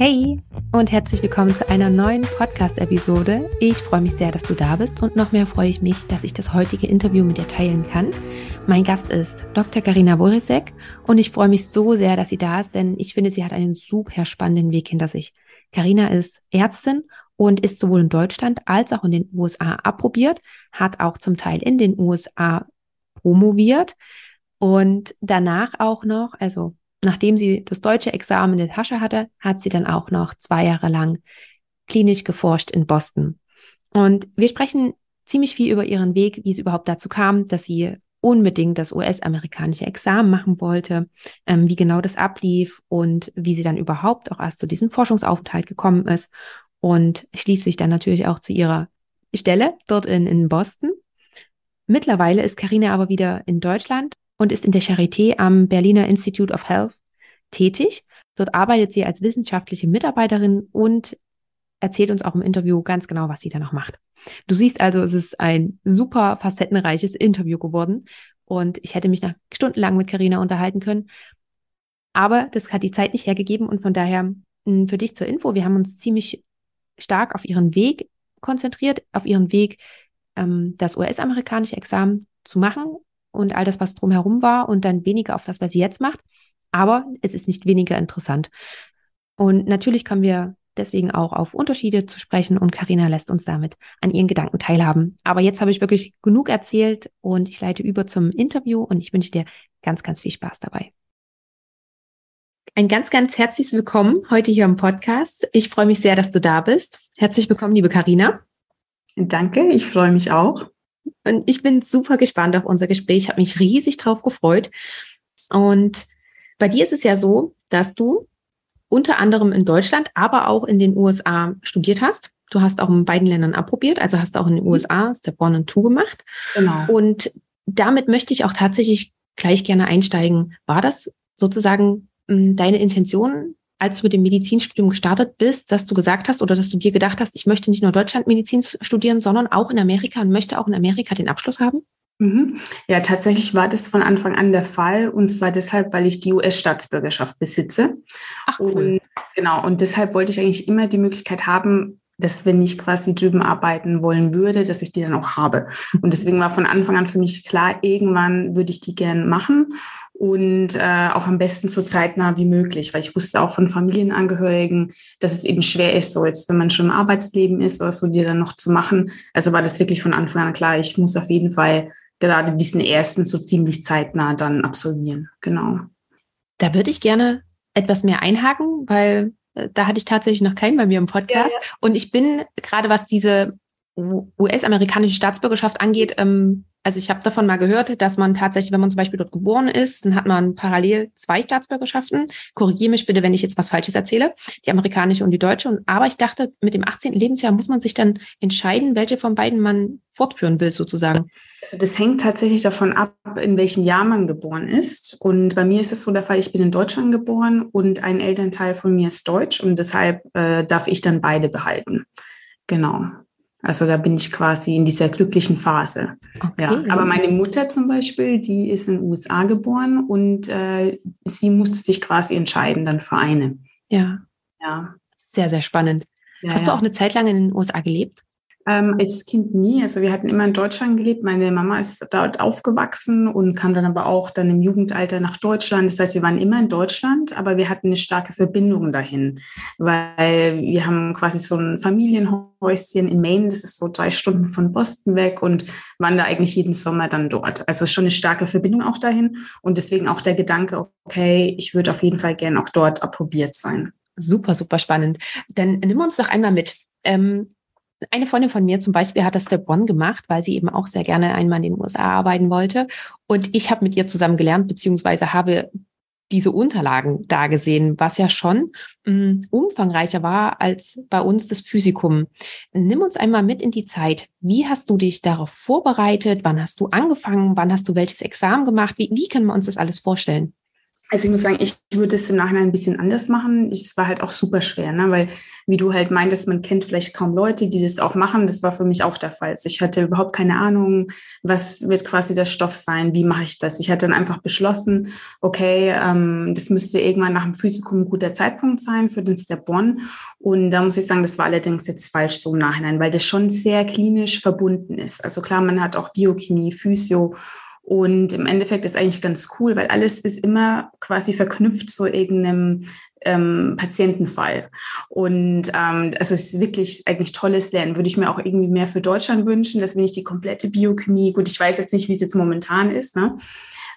Hey und herzlich willkommen zu einer neuen Podcast-Episode. Ich freue mich sehr, dass du da bist und noch mehr freue ich mich, dass ich das heutige Interview mit dir teilen kann. Mein Gast ist Dr. Karina Borisek und ich freue mich so sehr, dass sie da ist, denn ich finde, sie hat einen super spannenden Weg hinter sich. Karina ist Ärztin und ist sowohl in Deutschland als auch in den USA approbiert, hat auch zum Teil in den USA promoviert und danach auch noch, also nachdem sie das deutsche Examen in der Tasche hatte, hat sie dann auch noch zwei Jahre lang klinisch geforscht in Boston. Und wir sprechen ziemlich viel über ihren Weg, wie es überhaupt dazu kam, dass sie unbedingt das US-amerikanische Examen machen wollte, ähm, wie genau das ablief und wie sie dann überhaupt auch erst zu diesem Forschungsaufenthalt gekommen ist und schließlich dann natürlich auch zu ihrer Stelle dort in, in Boston. Mittlerweile ist Karina aber wieder in Deutschland und ist in der Charité am Berliner Institute of Health tätig. Dort arbeitet sie als wissenschaftliche Mitarbeiterin und erzählt uns auch im Interview ganz genau, was sie da noch macht. Du siehst also, es ist ein super facettenreiches Interview geworden und ich hätte mich nach stundenlang mit Karina unterhalten können. Aber das hat die Zeit nicht hergegeben und von daher hm, für dich zur Info, wir haben uns ziemlich stark auf ihren Weg konzentriert, auf ihren Weg, ähm, das US-amerikanische Examen zu machen und all das, was drumherum war und dann weniger auf das, was sie jetzt macht. Aber es ist nicht weniger interessant. Und natürlich kommen wir deswegen auch auf Unterschiede zu sprechen und Karina lässt uns damit an ihren Gedanken teilhaben. Aber jetzt habe ich wirklich genug erzählt und ich leite über zum Interview und ich wünsche dir ganz, ganz viel Spaß dabei. Ein ganz, ganz herzliches Willkommen heute hier im Podcast. Ich freue mich sehr, dass du da bist. Herzlich willkommen, liebe Karina. Danke, ich freue mich auch. Und ich bin super gespannt auf unser Gespräch. Ich habe mich riesig drauf gefreut. Und bei dir ist es ja so, dass du unter anderem in Deutschland, aber auch in den USA studiert hast. Du hast auch in beiden Ländern approbiert, also hast auch in den. USA Step One und Two gemacht. Genau. Und damit möchte ich auch tatsächlich gleich gerne einsteigen. War das sozusagen hm, deine Intention, als du mit dem Medizinstudium gestartet bist, dass du gesagt hast oder dass du dir gedacht hast, ich möchte nicht nur Deutschland Medizin studieren, sondern auch in Amerika und möchte auch in Amerika den Abschluss haben? Mhm. Ja, tatsächlich war das von Anfang an der Fall und zwar deshalb, weil ich die US-Staatsbürgerschaft besitze. Ach cool. Und, genau, und deshalb wollte ich eigentlich immer die Möglichkeit haben, dass wenn ich quasi drüben arbeiten wollen würde, dass ich die dann auch habe. Und deswegen war von Anfang an für mich klar, irgendwann würde ich die gern machen und äh, auch am besten so zeitnah wie möglich, weil ich wusste auch von Familienangehörigen, dass es eben schwer ist, so jetzt, wenn man schon im Arbeitsleben ist oder so, die dann noch zu machen. Also war das wirklich von Anfang an klar, ich muss auf jeden Fall gerade diesen ersten so ziemlich zeitnah dann absolvieren. Genau. Da würde ich gerne etwas mehr einhaken, weil äh, da hatte ich tatsächlich noch keinen bei mir im Podcast. Ja, ja. Und ich bin gerade, was diese US-amerikanische Staatsbürgerschaft angeht, ähm, also ich habe davon mal gehört, dass man tatsächlich, wenn man zum Beispiel dort geboren ist, dann hat man parallel zwei Staatsbürgerschaften. Korrigiere mich bitte, wenn ich jetzt was Falsches erzähle, die amerikanische und die deutsche. Und, aber ich dachte, mit dem 18. Lebensjahr muss man sich dann entscheiden, welche von beiden man fortführen will, sozusagen. Also das hängt tatsächlich davon ab, in welchem Jahr man geboren ist. Und bei mir ist es so der Fall, ich bin in Deutschland geboren und ein Elternteil von mir ist deutsch und deshalb äh, darf ich dann beide behalten. Genau. Also da bin ich quasi in dieser glücklichen Phase. Okay. Ja, aber meine Mutter zum Beispiel, die ist in den USA geboren und äh, sie musste sich quasi entscheiden dann für eine. Ja. Ja. Sehr, sehr spannend. Ja, Hast du auch eine Zeit lang in den USA gelebt? Ähm, als Kind nie. Also wir hatten immer in Deutschland gelebt. Meine Mama ist dort aufgewachsen und kam dann aber auch dann im Jugendalter nach Deutschland. Das heißt, wir waren immer in Deutschland, aber wir hatten eine starke Verbindung dahin, weil wir haben quasi so ein Familienhäuschen in Maine. Das ist so drei Stunden von Boston weg und waren da eigentlich jeden Sommer dann dort. Also schon eine starke Verbindung auch dahin und deswegen auch der Gedanke, okay, ich würde auf jeden Fall gerne auch dort approbiert sein. Super, super spannend. Dann nimm uns doch einmal mit. Ähm, eine Freundin von mir zum Beispiel hat das Step One gemacht, weil sie eben auch sehr gerne einmal in den USA arbeiten wollte. Und ich habe mit ihr zusammen gelernt, beziehungsweise habe diese Unterlagen da gesehen, was ja schon mh, hm, umfangreicher war als bei uns das Physikum. Nimm uns einmal mit in die Zeit. Wie hast du dich darauf vorbereitet? Wann hast du angefangen? Wann hast du welches Examen gemacht? Wie, wie können wir uns das alles vorstellen? Also ich muss sagen, ich würde es im Nachhinein ein bisschen anders machen. Es war halt auch super schwer, ne? weil wie du halt meintest, man kennt vielleicht kaum Leute, die das auch machen. Das war für mich auch der Fall. Also ich hatte überhaupt keine Ahnung, was wird quasi der Stoff sein, wie mache ich das. Ich hatte dann einfach beschlossen, okay, ähm, das müsste irgendwann nach dem Physikum ein guter Zeitpunkt sein für den Step One. Und da muss ich sagen, das war allerdings jetzt falsch so im Nachhinein, weil das schon sehr klinisch verbunden ist. Also klar, man hat auch Biochemie, Physio und im Endeffekt ist eigentlich ganz cool, weil alles ist immer quasi verknüpft zu irgendeinem ähm, Patientenfall. Und ähm, also es ist wirklich eigentlich tolles Lernen. Würde ich mir auch irgendwie mehr für Deutschland wünschen, dass wir nicht die komplette Biochemie, gut, ich weiß jetzt nicht, wie es jetzt momentan ist, ne?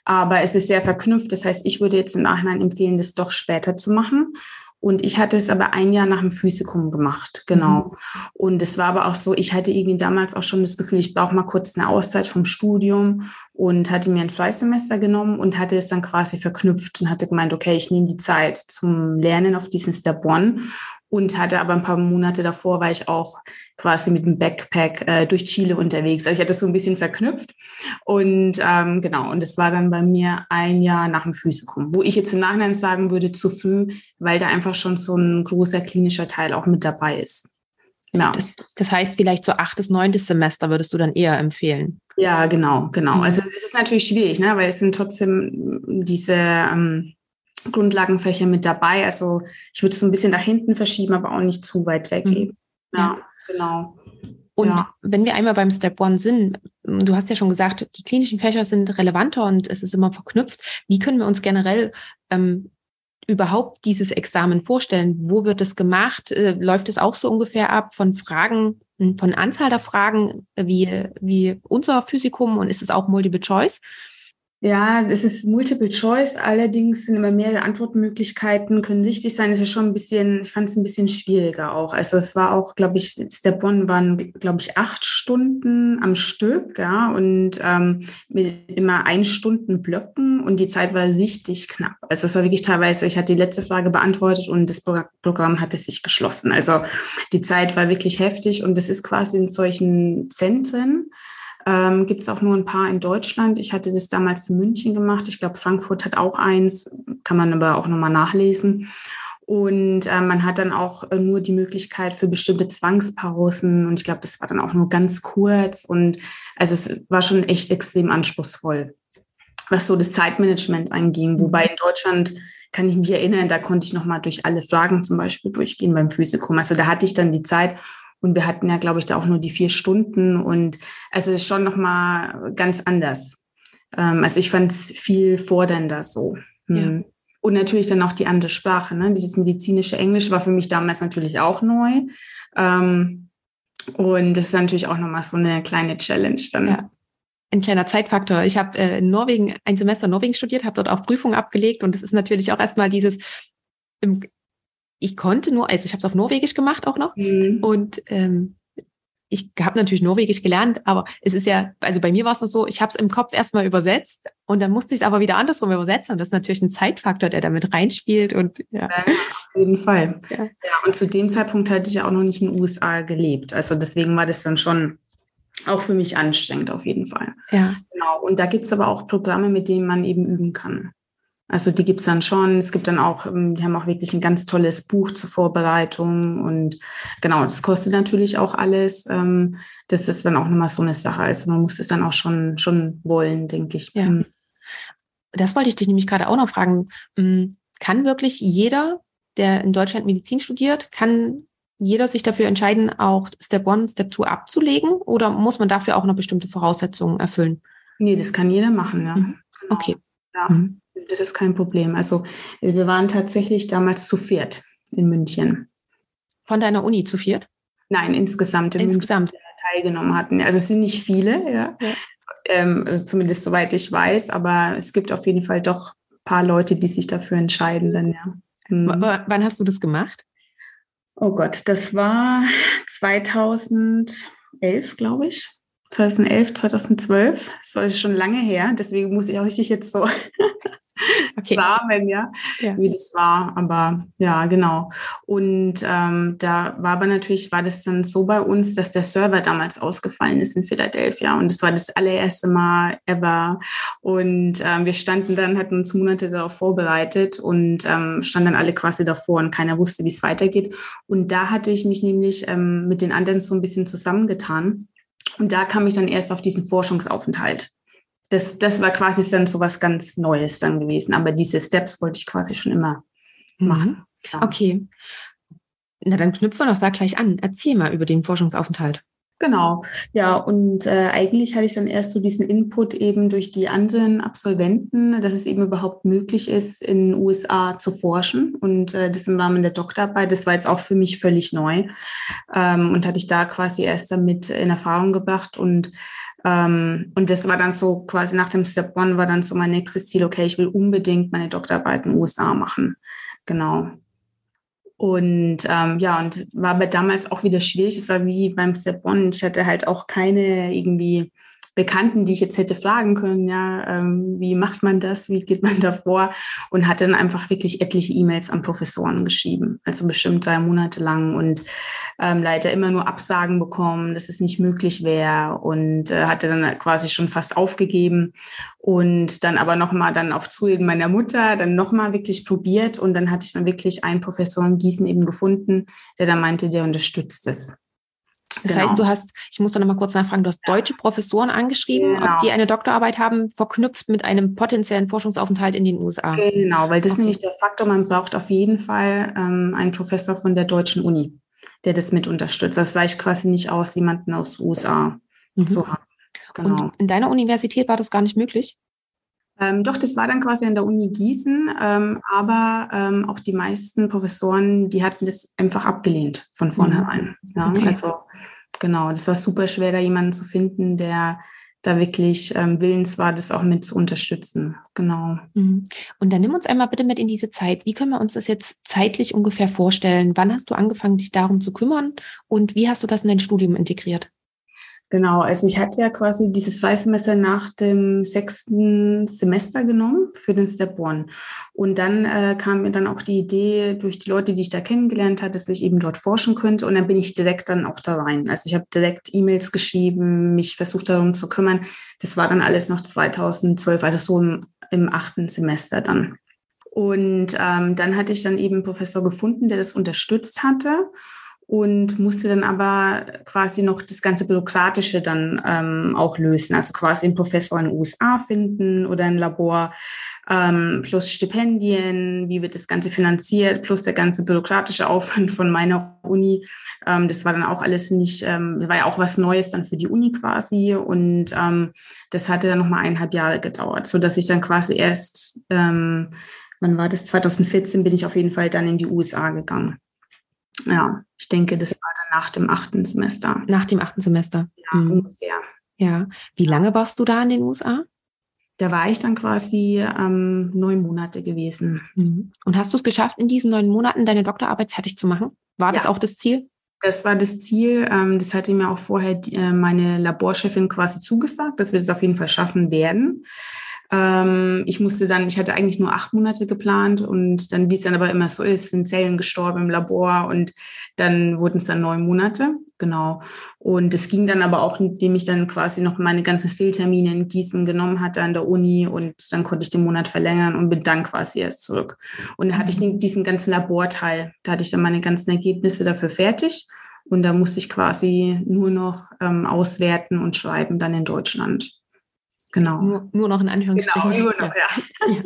aber es ist sehr verknüpft. Das heißt, ich würde jetzt im Nachhinein empfehlen, das doch später zu machen. Und ich hatte es aber ein Jahr nach dem Physikum gemacht, genau. Mhm. Und es war aber auch so, ich hatte irgendwie damals auch schon das Gefühl, ich brauche mal kurz eine Auszeit vom Studium und hatte mir ein Fleißsemester genommen und hatte es dann quasi verknüpft und hatte gemeint, okay, ich nehme die Zeit zum Lernen auf diesen Step One und hatte aber ein paar Monate davor war ich auch quasi mit dem Backpack äh, durch Chile unterwegs. Also ich hatte es so ein bisschen verknüpft und ähm, genau und es war dann bei mir ein Jahr nach dem Physikum, wo ich jetzt im Nachhinein sagen würde zu früh, weil da einfach schon so ein großer klinischer Teil auch mit dabei ist. Ja. Das, das heißt, vielleicht so achtes, neuntes Semester würdest du dann eher empfehlen. Ja, genau, genau. Mhm. Also das ist natürlich schwierig, ne? weil es sind trotzdem diese ähm, Grundlagenfächer mit dabei. Also ich würde es so ein bisschen nach hinten verschieben, aber auch nicht zu weit weggeben. Mhm. Ja, genau. Und ja. wenn wir einmal beim Step One sind, du hast ja schon gesagt, die klinischen Fächer sind relevanter und es ist immer verknüpft. Wie können wir uns generell ähm, überhaupt dieses Examen vorstellen? Wo wird es gemacht? Äh, läuft es auch so ungefähr ab von Fragen, von Anzahl der Fragen wie, wie unser Physikum und ist es auch Multiple Choice? Ja, das ist Multiple Choice. Allerdings sind immer mehrere Antwortmöglichkeiten, können richtig sein. Das ist schon ein bisschen, ich fand es ein bisschen schwieriger auch. Also es war auch, glaube ich, Step One waren, glaube ich, acht Stunden am Stück, ja, und ähm, mit immer ein Stunden Blöcken und die Zeit war richtig knapp. Also es war wirklich teilweise, ich hatte die letzte Frage beantwortet und das Programm hatte sich geschlossen. Also die Zeit war wirklich heftig und das ist quasi in solchen Zentren ähm, Gibt es auch nur ein paar in Deutschland. Ich hatte das damals in München gemacht. Ich glaube, Frankfurt hat auch eins, kann man aber auch nochmal nachlesen. Und äh, man hat dann auch äh, nur die Möglichkeit für bestimmte Zwangspausen. Und ich glaube, das war dann auch nur ganz kurz. Und also es war schon echt extrem anspruchsvoll, was so das Zeitmanagement anging. Wobei in Deutschland kann ich mich erinnern, da konnte ich nochmal durch alle Fragen zum Beispiel durchgehen beim Physikum. Also da hatte ich dann die Zeit und wir hatten ja, glaube ich, da auch nur die vier Stunden und also ist schon nochmal ganz anders. Ähm, also ich fand es viel fordernder so. Hm. Ja. Und natürlich dann auch die andere Sprache. Ne? Dieses medizinische Englisch war für mich damals natürlich auch neu. Ähm, und das ist natürlich auch nochmal so eine kleine Challenge dann. Ja. Ein kleiner Zeitfaktor. Ich habe äh, in Norwegen ein Semester in Norwegen studiert, habe dort auch Prüfungen abgelegt und es ist natürlich auch erstmal dieses im, ich konnte nur, also ich habe es auf Norwegisch gemacht auch noch. Mhm. Und ähm, ich habe natürlich Norwegisch gelernt, aber es ist ja, also bei mir war es noch so, ich habe es im Kopf erstmal übersetzt und dann musste ich es aber wieder andersrum übersetzen. Und das ist natürlich ein Zeitfaktor, der damit reinspielt. Und ja. ja auf jeden Fall. Ja. ja, und zu dem Zeitpunkt hatte ich ja auch noch nicht in den USA gelebt. Also deswegen war das dann schon auch für mich anstrengend auf jeden Fall. Ja. Genau. Und da gibt es aber auch Programme, mit denen man eben üben kann. Also die gibt's dann schon. Es gibt dann auch, ähm, die haben auch wirklich ein ganz tolles Buch zur Vorbereitung und genau, das kostet natürlich auch alles. Ähm, das ist dann auch nochmal so eine Sache. Also man muss es dann auch schon, schon wollen, denke ich. Ja. Mhm. Das wollte ich dich nämlich gerade auch noch fragen. Mm, kann wirklich jeder, der in Deutschland Medizin studiert, kann jeder sich dafür entscheiden, auch Step One, Step Two abzulegen? Oder muss man dafür auch noch bestimmte Voraussetzungen erfüllen? Nee, das kann jeder machen, ja. Mhm. Genau. Okay. Ja. Mhm. Das ist kein Problem. Also wir waren tatsächlich damals zu viert in München. Von deiner Uni zu viert? Nein, insgesamt. In insgesamt. München, teilgenommen hatten. Also es sind nicht viele, ja. ja. Ähm, also zumindest soweit ich weiß, aber es gibt auf jeden Fall doch ein paar Leute, die sich dafür entscheiden dann, ja. Mhm. Wann hast du das gemacht? Oh Gott, das war 2011, glaube ich. 2011, 2012. Das ist schon lange her. Deswegen muss ich auch richtig jetzt so okay. Rahmen, ja, ja, wie das war. Aber ja, genau. Und ähm, da war aber natürlich, war das dann so bei uns, dass der Server damals ausgefallen ist in Philadelphia. Und das war das allererste Mal ever. Und ähm, wir standen dann, hatten uns Monate darauf vorbereitet und ähm, standen dann alle quasi davor und keiner wusste, wie es weitergeht. Und da hatte ich mich nämlich ähm, mit den anderen so ein bisschen zusammengetan. Und da kam ich dann erst auf diesen Forschungsaufenthalt das, das war quasi dann so was ganz Neues dann gewesen. Aber diese Steps wollte ich quasi schon immer mhm. machen. Ja. Okay. Na, dann knüpfen wir doch da gleich an. Erzähl mal über den Forschungsaufenthalt. Genau, ja, und äh, eigentlich hatte ich dann erst so diesen Input eben durch die anderen Absolventen, dass es eben überhaupt möglich ist, in den USA zu forschen und äh, das im Rahmen der Doktorarbeit. Das war jetzt auch für mich völlig neu ähm, und hatte ich da quasi erst damit in Erfahrung gebracht und ähm, und das war dann so quasi nach dem Step One war dann so mein nächstes Ziel, okay, ich will unbedingt meine Doktorarbeit in den USA machen. Genau. Und ähm, ja, und war aber damals auch wieder schwierig. Es war wie beim Step One. Ich hatte halt auch keine irgendwie Bekannten, die ich jetzt hätte fragen können, ja, ähm, wie macht man das, wie geht man da vor? Und hatte dann einfach wirklich etliche E-Mails an Professoren geschrieben, also bestimmt drei Monate lang und ähm, leider immer nur Absagen bekommen, dass es nicht möglich wäre und äh, hatte dann quasi schon fast aufgegeben und dann aber nochmal dann auf Zureden meiner Mutter dann nochmal wirklich probiert und dann hatte ich dann wirklich einen Professor in Gießen eben gefunden, der dann meinte, der unterstützt es. Das genau. heißt, du hast, ich muss da nochmal kurz nachfragen, du hast deutsche Professoren angeschrieben, genau. ob die eine Doktorarbeit haben, verknüpft mit einem potenziellen Forschungsaufenthalt in den USA. Genau, weil das okay. ist nämlich der Faktor, man braucht auf jeden Fall ähm, einen Professor von der deutschen Uni, der das mit unterstützt. Das reicht quasi nicht aus, jemanden aus den USA mhm. zu haben. Genau. Und in deiner Universität war das gar nicht möglich? Ähm, doch, das war dann quasi an der Uni Gießen, ähm, aber ähm, auch die meisten Professoren, die hatten das einfach abgelehnt von mhm. vornherein. Ja, okay. Also genau, das war super schwer, da jemanden zu finden, der da wirklich ähm, willens war, das auch mit zu unterstützen. Genau. Mhm. Und dann nimm uns einmal bitte mit in diese Zeit. Wie können wir uns das jetzt zeitlich ungefähr vorstellen? Wann hast du angefangen, dich darum zu kümmern und wie hast du das in dein Studium integriert? Genau, also ich hatte ja quasi dieses Freisemester nach dem sechsten Semester genommen für den Step One. Und dann äh, kam mir dann auch die Idee durch die Leute, die ich da kennengelernt hatte, dass ich eben dort forschen könnte. Und dann bin ich direkt dann auch da rein. Also ich habe direkt E-Mails geschrieben, mich versucht darum zu kümmern. Das war dann alles noch 2012, also so im, im achten Semester dann. Und ähm, dann hatte ich dann eben einen Professor gefunden, der das unterstützt hatte und musste dann aber quasi noch das ganze Bürokratische dann ähm, auch lösen. Also quasi einen Professor in den USA finden oder ein Labor ähm, plus Stipendien, wie wird das Ganze finanziert, plus der ganze bürokratische Aufwand von meiner Uni. Ähm, das war dann auch alles nicht, ähm, war ja auch was Neues dann für die Uni quasi und ähm, das hatte dann nochmal eineinhalb Jahre gedauert, so dass ich dann quasi erst, ähm, wann war das, 2014 bin ich auf jeden Fall dann in die USA gegangen. Ja, ich denke, das war dann nach dem achten Semester. Nach dem achten Semester. Ja, mhm. ungefähr. Ja. Wie lange warst du da in den USA? Da war ich dann quasi ähm, neun Monate gewesen. Mhm. Und hast du es geschafft, in diesen neun Monaten deine Doktorarbeit fertig zu machen? War ja. das auch das Ziel? Das war das Ziel. Ähm, das hatte mir auch vorher die, äh, meine Laborchefin quasi zugesagt, dass wir das auf jeden Fall schaffen werden. Ähm, ich musste dann, ich hatte eigentlich nur acht Monate geplant und dann, wie es dann aber immer so ist, sind Zellen gestorben im Labor und dann wurden es dann neun Monate. Genau. Und es ging dann aber auch, indem ich dann quasi noch meine ganzen Fehltermine in Gießen genommen hatte an der Uni und dann konnte ich den Monat verlängern und bin dann quasi erst zurück. Und dann hatte ich diesen ganzen Laborteil, da hatte ich dann meine ganzen Ergebnisse dafür fertig. Und da musste ich quasi nur noch ähm, auswerten und schreiben dann in Deutschland. Genau. Nur, nur noch in Anführungsstrichen. Genau, nur noch, ja. ja.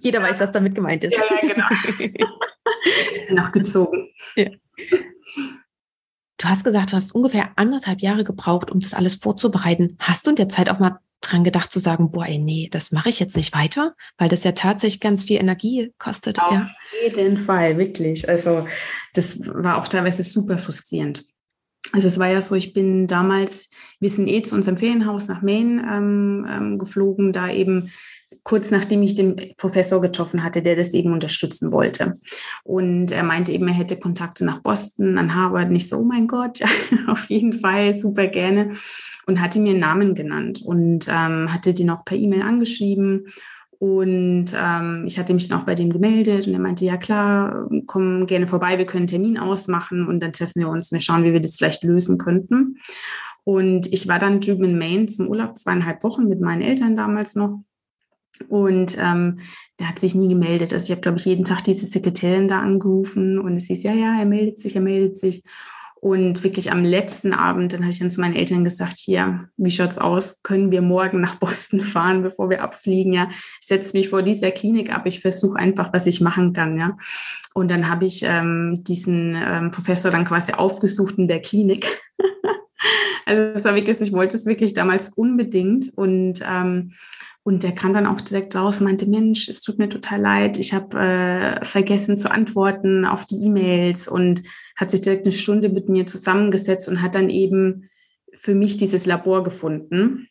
Jeder weiß, was damit gemeint ist. Ja, ja genau. Nachgezogen. Ja. Du hast gesagt, du hast ungefähr anderthalb Jahre gebraucht, um das alles vorzubereiten. Hast du in der Zeit auch mal dran gedacht zu sagen, boah, ey, nee, das mache ich jetzt nicht weiter, weil das ja tatsächlich ganz viel Energie kostet. Auf ja. jeden Fall, wirklich. Also das war auch teilweise super frustrierend. Also es war ja so, ich bin damals, wir sind eh zu unserem Ferienhaus nach Maine ähm, ähm, geflogen, da eben kurz nachdem ich den Professor getroffen hatte, der das eben unterstützen wollte. Und er meinte eben, er hätte Kontakte nach Boston, an Harvard. Nicht so, oh mein Gott, ja, auf jeden Fall, super gerne. Und hatte mir einen Namen genannt und ähm, hatte den auch per E-Mail angeschrieben Und ähm, ich hatte mich dann auch bei dem gemeldet und er meinte, ja klar, komm gerne vorbei, wir können einen Termin ausmachen und dann treffen wir uns, wir schauen, wie wir das vielleicht lösen könnten. Und ich war dann drüben in Maine zum Urlaub, zweieinhalb Wochen mit meinen Eltern damals noch. Und ähm, der hat sich nie gemeldet. Also ich habe, glaube ich, jeden Tag diese Sekretärin da angerufen und es hieß, ja, ja, er meldet sich, er meldet sich. Und wirklich am letzten Abend, dann habe ich dann zu meinen Eltern gesagt, hier, wie schaut's aus? Können wir morgen nach Boston fahren, bevor wir abfliegen? Ja, ich setze mich vor dieser Klinik ab. Ich versuche einfach, was ich machen kann. Ja, und dann habe ich ähm, diesen ähm, Professor dann quasi aufgesucht in der Klinik. also es war wirklich, ich wollte es wirklich damals unbedingt und ähm, und der kam dann auch direkt raus, meinte, Mensch, es tut mir total leid, ich habe äh, vergessen zu antworten auf die E-Mails und hat sich direkt eine Stunde mit mir zusammengesetzt und hat dann eben für mich dieses Labor gefunden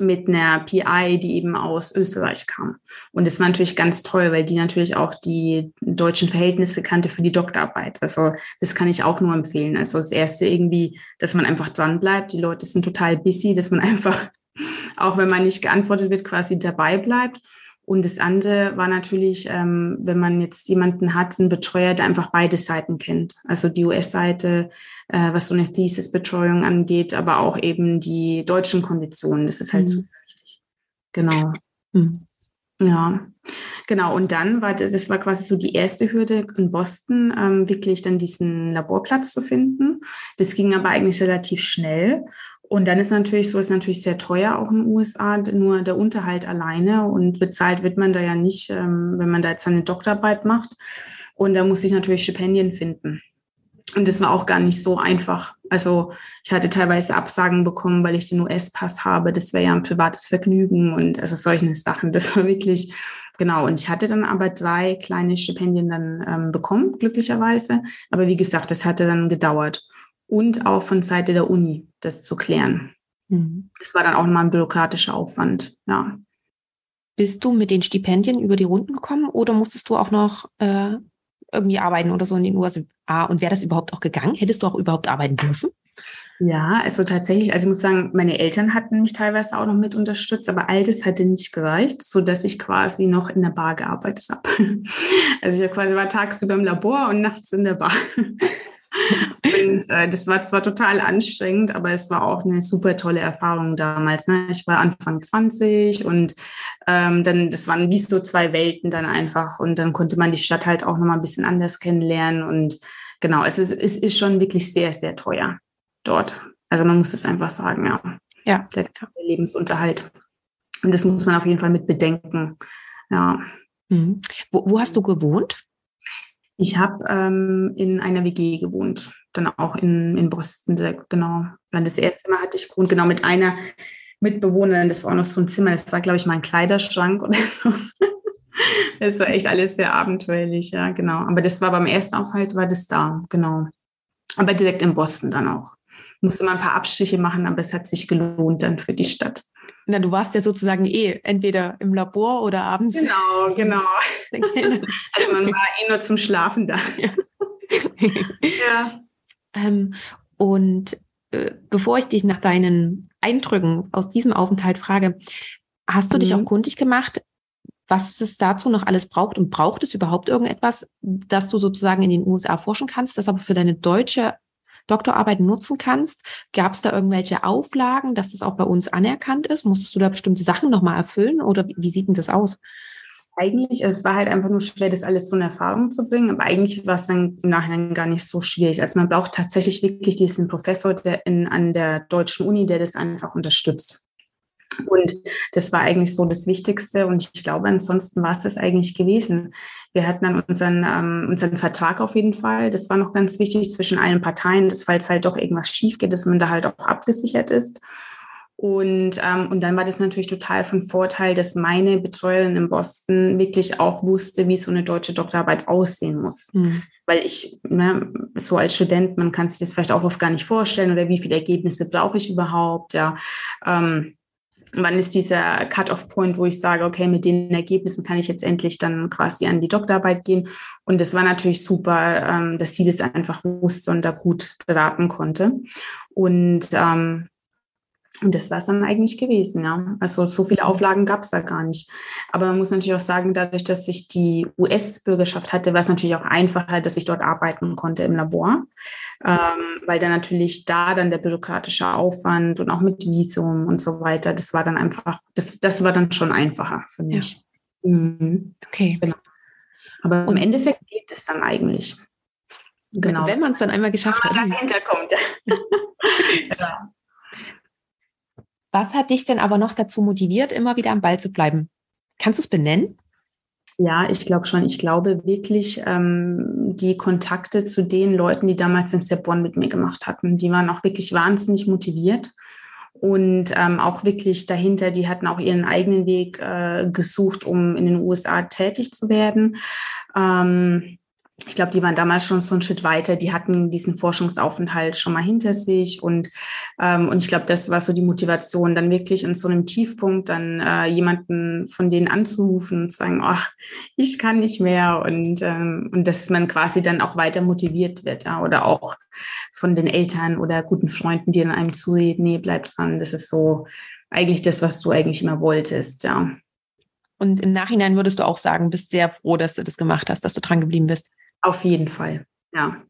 mit einer PI, die eben aus Österreich kam. Und das war natürlich ganz toll, weil die natürlich auch die deutschen Verhältnisse kannte für die Doktorarbeit. Also das kann ich auch nur empfehlen. Also das erste irgendwie, dass man einfach dran bleibt. Die Leute sind total busy, dass man einfach, auch wenn man nicht geantwortet wird, quasi dabei bleibt. Und das andere war natürlich, ähm, wenn man jetzt jemanden hat, einen Betreuer, der einfach beide Seiten kennt. Also die US-Seite, äh, was so eine Thesis-Betreuung angeht, aber auch eben die deutschen Konditionen. Das ist halt mhm. super wichtig. Genau. Mhm. Ja, genau. Und dann war das, das war quasi so die erste Hürde in Boston, ähm, wirklich dann diesen Laborplatz zu finden. Das ging aber eigentlich relativ schnell. Und dann ist natürlich so, ist natürlich sehr teuer auch in den USA, nur der Unterhalt alleine und bezahlt wird man da ja nicht, ähm, wenn man da jetzt seine Doktorarbeit macht. Und da muss ich natürlich Stipendien finden. Und das war auch gar nicht so einfach. Also ich hatte teilweise Absagen bekommen, weil ich den US-Pass habe. Das wäre ja ein privates Vergnügen und also solche Sachen. Das war wirklich genau. Und ich hatte dann aber drei kleine Stipendien dann ähm, bekommen, glücklicherweise. Aber wie gesagt, das hatte dann gedauert und auch von Seite der Uni das zu klären. Mhm. Das war dann auch nochmal ein bürokratischer Aufwand, ja. Bist du mit den Stipendien über die Runden gekommen oder musstest du auch noch äh, irgendwie arbeiten oder so in den USA? Und wäre das überhaupt auch gegangen? Hättest du auch überhaupt arbeiten dürfen? Ja, also tatsächlich, also ich muss sagen, meine Eltern hatten mich teilweise auch noch mit unterstützt, aber all das hatte nicht gereicht, so dass ich quasi noch in der Bar gearbeitet habe. Also ich quasi war tagsüber im Labor und nachts in der Bar. Und äh, das war zwar total anstrengend, aber es war auch eine super tolle Erfahrung damals. Ne? Ich war Anfang 20 und ähm, dann, das waren wie so zwei Welten dann einfach. Und dann konnte man die Stadt halt auch nochmal ein bisschen anders kennenlernen. Und genau, es ist, es ist schon wirklich sehr, sehr teuer dort. Also man muss das einfach sagen, ja. Ja. Der, der Lebensunterhalt. Und das muss man auf jeden Fall mit bedenken. Ja. Mhm. Wo, wo hast du gewohnt? Ich habe ähm, in einer WG gewohnt, dann auch in, in Boston, genau. Dann das erste Mal hatte ich gewohnt, genau mit einer Mitbewohnerin, das war auch noch so ein Zimmer, das war, glaube ich, mein Kleiderschrank oder so. das war echt alles sehr abenteuerlich, ja, genau. Aber das war beim ersten Aufhalt, war das da, genau. Aber direkt in Boston dann auch. Musste mal ein paar Abstriche machen, aber es hat sich gelohnt dann für die Stadt. Na, du warst ja sozusagen eh entweder im Labor oder abends. Genau, genau. also man war eh nur zum Schlafen da. Ja. ja. Ähm, und äh, bevor ich dich nach deinen Eindrücken aus diesem Aufenthalt frage, hast du mhm. dich auch kundig gemacht, was es dazu noch alles braucht und braucht es überhaupt irgendetwas, das du sozusagen in den USA forschen kannst, das aber für deine deutsche Doktorarbeit nutzen kannst? Gab es da irgendwelche Auflagen, dass das auch bei uns anerkannt ist? Musstest du da bestimmte Sachen nochmal erfüllen oder wie, sieht denn das aus? Eigentlich, also es war halt einfach nur schwer, das alles so in Erfahrung zu bringen, aber eigentlich war es dann im Nachhinein gar nicht so schwierig. Also man braucht tatsächlich wirklich diesen Professor der in, an der deutschen Uni, der das einfach unterstützt. Und das war eigentlich so das Wichtigste. Und ich glaube, ansonsten war es das eigentlich gewesen. Wir hatten dann unseren, ähm, unseren Vertrag auf jeden Fall. Das war noch ganz wichtig zwischen allen Parteien, dass falls halt doch irgendwas schief geht, dass man da halt auch abgesichert ist. Und, ähm, und dann war das natürlich total von Vorteil, dass meine Betreuerin in Boston wirklich auch wusste, wie so eine deutsche Doktorarbeit aussehen muss. Mhm. Weil ich, ne, so als Student, man kann sich das vielleicht auch oft gar nicht vorstellen oder wie viele Ergebnisse brauche ich überhaupt, ja. Ähm, wann ist dieser Cut-off-Point, wo ich sage, okay, mit den Ergebnissen kann ich jetzt endlich dann quasi an die Doktorarbeit gehen. Und das war natürlich super, ähm, dass sie das einfach wusste und da gut beraten konnte. Und ähm, Und das war es dann eigentlich gewesen, ja. Also so viele Auflagen gab es da gar nicht. Aber man muss natürlich auch sagen, dadurch, dass ich die US-Bürgerschaft hatte, war es natürlich auch einfacher, dass ich dort arbeiten konnte im Labor. Ähm, weil dann natürlich da dann der bürokratische Aufwand und auch mit Visum und so weiter, das war dann einfach, das, das war dann schon einfacher für mich. Ja. Mhm. Okay. Genau. Aber und im Endeffekt geht es dann eigentlich. Genau. Wenn man es dann einmal geschafft hat. Dahinter kommt. ja. Was hat dich denn aber noch dazu motiviert, immer wieder am Ball zu bleiben? Kannst du es benennen? Ja, ich glaube schon. Ich glaube wirklich, ähm, die Kontakte zu den Leuten, die damals den Step One mit mir gemacht hatten, die waren auch wirklich wahnsinnig motiviert und ähm, auch wirklich dahinter, die hatten auch ihren eigenen Weg äh, gesucht, um in den USA tätig zu werden. Ähm, ich glaube, die waren damals schon so einen Schritt weiter. Die hatten diesen Forschungsaufenthalt schon mal hinter sich und ähm, und ich glaube, das war so die Motivation, dann wirklich in so einem Tiefpunkt dann äh, jemanden von denen anzurufen und zu sagen, ach, ich kann nicht mehr und ähm, und dass man quasi dann auch weiter motiviert wird ja, oder auch von den Eltern oder guten Freunden, die dann einem zureden, nee, bleib dran. Das ist so eigentlich das, was du eigentlich immer wolltest, ja. Und im Nachhinein würdest du auch sagen, bist sehr froh, dass du das gemacht hast, dass du dran geblieben bist. Auf jeden Fall, ja.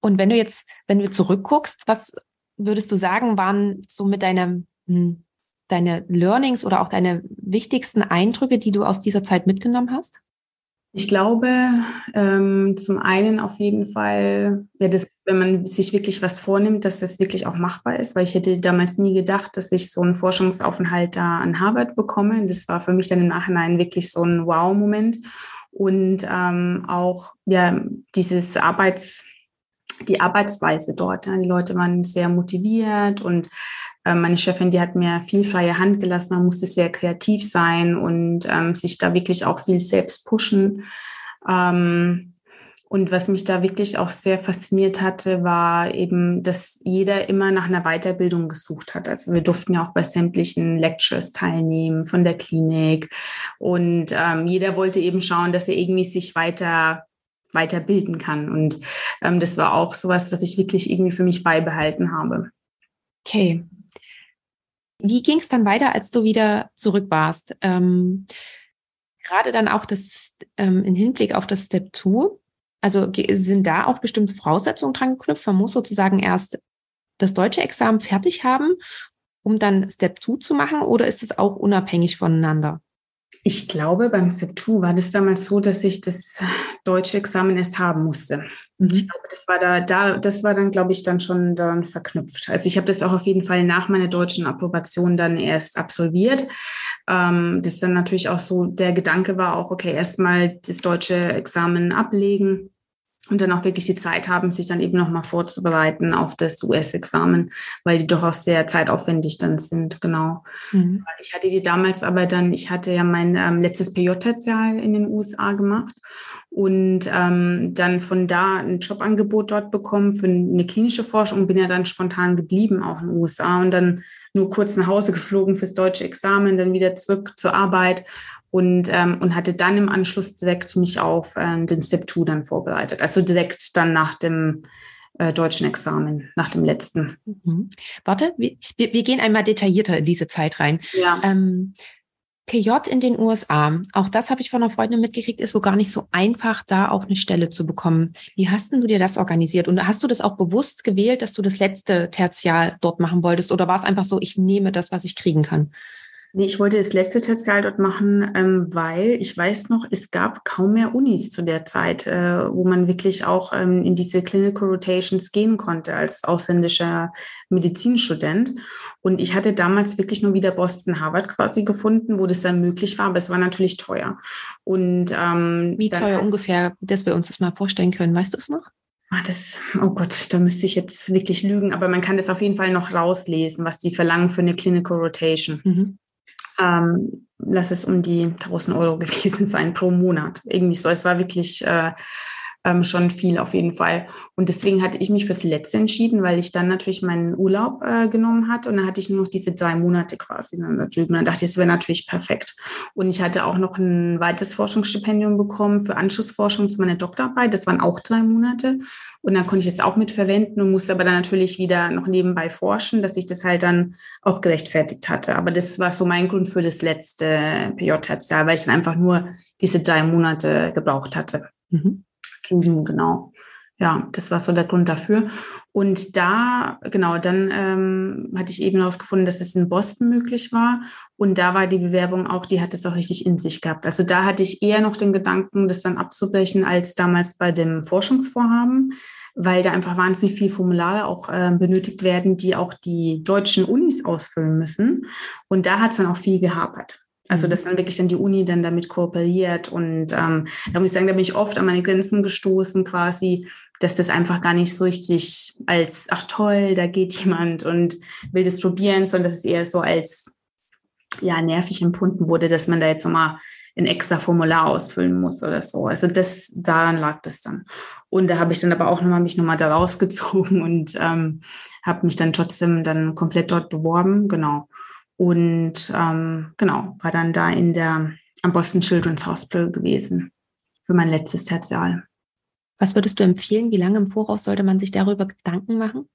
Und wenn du jetzt, wenn du zurückguckst, was würdest du sagen, waren so mit deinem, hm, deine Learnings oder auch deine wichtigsten Eindrücke, die du aus dieser Zeit mitgenommen hast? Ich glaube, ähm, zum einen auf jeden Fall, ja, das, wenn man sich wirklich was vornimmt, dass das wirklich auch machbar ist, weil ich hätte damals nie gedacht, dass ich so einen Forschungsaufenthalt da an Harvard bekomme. Das war für mich dann im Nachhinein wirklich so ein Wow-Moment und ähm, auch ja dieses Arbeits die Arbeitsweise dort. Ja. Die Leute waren sehr motiviert und äh, meine Chefin, die hat mir viel freie Hand gelassen. Man musste sehr kreativ sein und ähm, sich da wirklich auch viel selbst pushen. Ähm, und was mich da wirklich auch sehr fasziniert hatte, war eben, dass jeder immer nach einer Weiterbildung gesucht hat. Also wir durften ja auch bei sämtlichen Lectures teilnehmen von der Klinik. Und ähm, jeder wollte eben schauen, dass er irgendwie sich weiter weiterbilden kann. Und ähm, das war auch sowas, was ich wirklich irgendwie für mich beibehalten habe. Okay. Wie ging es dann weiter, als du wieder zurück warst? Ähm, gerade dann auch das ähm, im Hinblick auf das Step 2 also sind da auch bestimmte Voraussetzungen dran geknüpft? Man muss sozusagen erst das deutsche Examen fertig haben, um dann Step 2 zu machen, oder ist es auch unabhängig voneinander? Ich glaube, beim Step 2 war das damals so, dass ich das deutsche Examen erst haben musste. Mhm. Ich glaube, das war da, da, das war dann, glaube ich, dann schon daran verknüpft. Also ich habe das auch auf jeden Fall nach meiner deutschen Approbation dann erst absolviert. Ähm, das dann natürlich auch so, der Gedanke war auch, okay, erstmal das deutsche Examen ablegen und dann auch wirklich die Zeit haben, sich dann eben nochmal vorzubereiten auf das US-Examen, weil die doch auch sehr zeitaufwendig dann sind, genau. Mhm. Ich hatte die damals aber dann, ich hatte ja mein ähm, letztes PJ-Jahr in den USA gemacht und ähm, dann von da ein Jobangebot dort bekommen für eine klinische Forschung und bin ja dann spontan geblieben auch in den USA und dann nur kurz nach Hause geflogen fürs deutsche Examen, dann wieder zurück zur Arbeit und, ähm, und hatte dann im Anschluss direkt mich auf äh, den Step 2 dann vorbereitet. Also direkt dann nach dem äh, deutschen Examen, nach dem letzten. Mhm. Warte, wir, wir, gehen einmal detaillierter in diese Zeit rein. Ja. Ähm, PJ in den USA, auch das habe ich von einer Freundin mitgekriegt, ist wohl gar nicht so einfach, da auch eine Stelle zu bekommen. Wie hast denn du dir das organisiert? Und hast du das auch bewusst gewählt, dass du das letzte Tertial dort machen wolltest? Oder war es einfach so, ich nehme das, was ich kriegen kann? Nee, ich wollte das letzte Tertial dort machen, ähm, weil ich weiß noch, es gab kaum mehr Unis zu der Zeit, äh, wo man wirklich auch ähm, in diese Clinical Rotations gehen konnte als ausländischer Medizinstudent. Und ich hatte damals wirklich nur wieder Boston, Harvard quasi gefunden, wo das dann möglich war, aber es war natürlich teuer. Und ähm, wie teuer ungefähr, dass wir uns das mal vorstellen können, weißt du es noch? Ah, das, oh Gott, da müsste ich jetzt wirklich lügen, aber man kann das auf jeden Fall noch rauslesen, was die verlangen für eine Clinical Rotation. Mhm ähm, lass es um die 1000 Euro gewesen sein pro Monat. Irgendwie so. Es war wirklich, äh, ähm, schon viel auf jeden Fall. Und deswegen hatte ich mich fürs Letzte entschieden, weil ich dann natürlich meinen Urlaub äh, genommen hatte und dann hatte ich nur noch diese drei Monate quasi. Und dann dachte ich, das wäre natürlich perfekt. Und ich hatte auch noch ein weiteres Forschungsstipendium bekommen für Anschlussforschung zu meiner Doktorarbeit. Das waren auch drei Monate. Und dann konnte ich das auch mit verwenden und musste aber dann natürlich wieder noch nebenbei forschen, dass ich das halt dann auch gerechtfertigt hatte. Aber das war so mein Grund für das letzte PJ-Tertial, weil ich dann einfach nur diese drei Monate gebraucht hatte. Mhm. Studium, genau. Ja, das war so der Grund dafür. Und da, genau, dann ähm, hatte ich eben herausgefunden, dass das in Boston möglich war. Und da war die Bewerbung auch, die hat es auch richtig in sich gehabt. Also da hatte ich eher noch den Gedanken, das dann abzubrechen, als damals bei dem Forschungsvorhaben, weil da einfach wahnsinnig viel Formulare auch äh, benötigt werden, die auch die deutschen Unis ausfüllen müssen. Und da hat es dann auch viel gehapert. Also, mhm. dass dann wirklich dann die Uni dann damit kooperiert. Und ähm, da muss ich sagen, da bin ich oft an meine Grenzen gestoßen, quasi, dass das einfach gar nicht so richtig als, ach toll, da geht jemand und will das probieren, sondern dass es eher so als ja, nervig empfunden wurde, dass man da jetzt nochmal ein extra Formular ausfüllen muss oder so. Also das, daran lag das dann. Und da habe ich dann aber auch nochmal mich nochmal da rausgezogen und ähm, habe mich dann trotzdem dann komplett dort beworben, genau. Und ähm, genau, war dann da in der am Boston Children's Hospital gewesen für mein letztes Tertial. Was würdest du empfehlen? Wie lange im Voraus sollte man sich darüber Gedanken machen?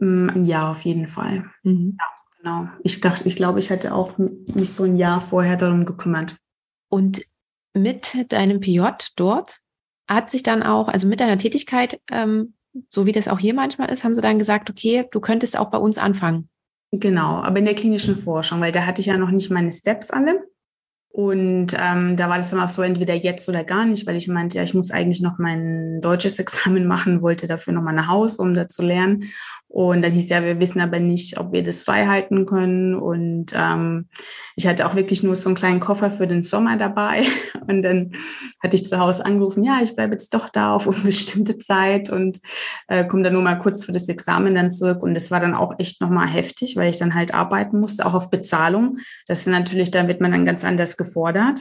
Mm, ein Jahr auf jeden Fall. Mhm. Ja, genau. Ich dachte, ich glaube, ich hätte auch mich so ein Jahr vorher darum gekümmert. Und mit deinem PJ dort hat sich dann auch, also mit deiner Tätigkeit, ähm, so wie das auch hier manchmal ist, haben sie dann gesagt, okay, du könntest auch bei uns anfangen. Genau, aber in der klinischen Forschung, weil da hatte ich ja noch nicht meine Steps alle. Und ähm, da war das auch so, entweder jetzt oder gar nicht, weil ich meinte, ja, ich muss eigentlich noch mein deutsches Examen machen, wollte dafür nochmal nach Haus, um da zu lernen. Und dann hieß ja, wir wissen aber nicht, ob wir das frei halten können. Und ähm, ich hatte auch wirklich nur so einen kleinen Koffer für den Sommer dabei. Und dann hatte ich zu Hause angerufen, ja, ich bleibe jetzt doch da auf unbestimmte Zeit und äh, komme dann nur mal kurz für das Examen dann zurück. Und das war dann auch echt nochmal heftig, weil ich dann halt arbeiten musste, auch auf Bezahlung. Das ist natürlich, da wird man dann ganz anders gefordert.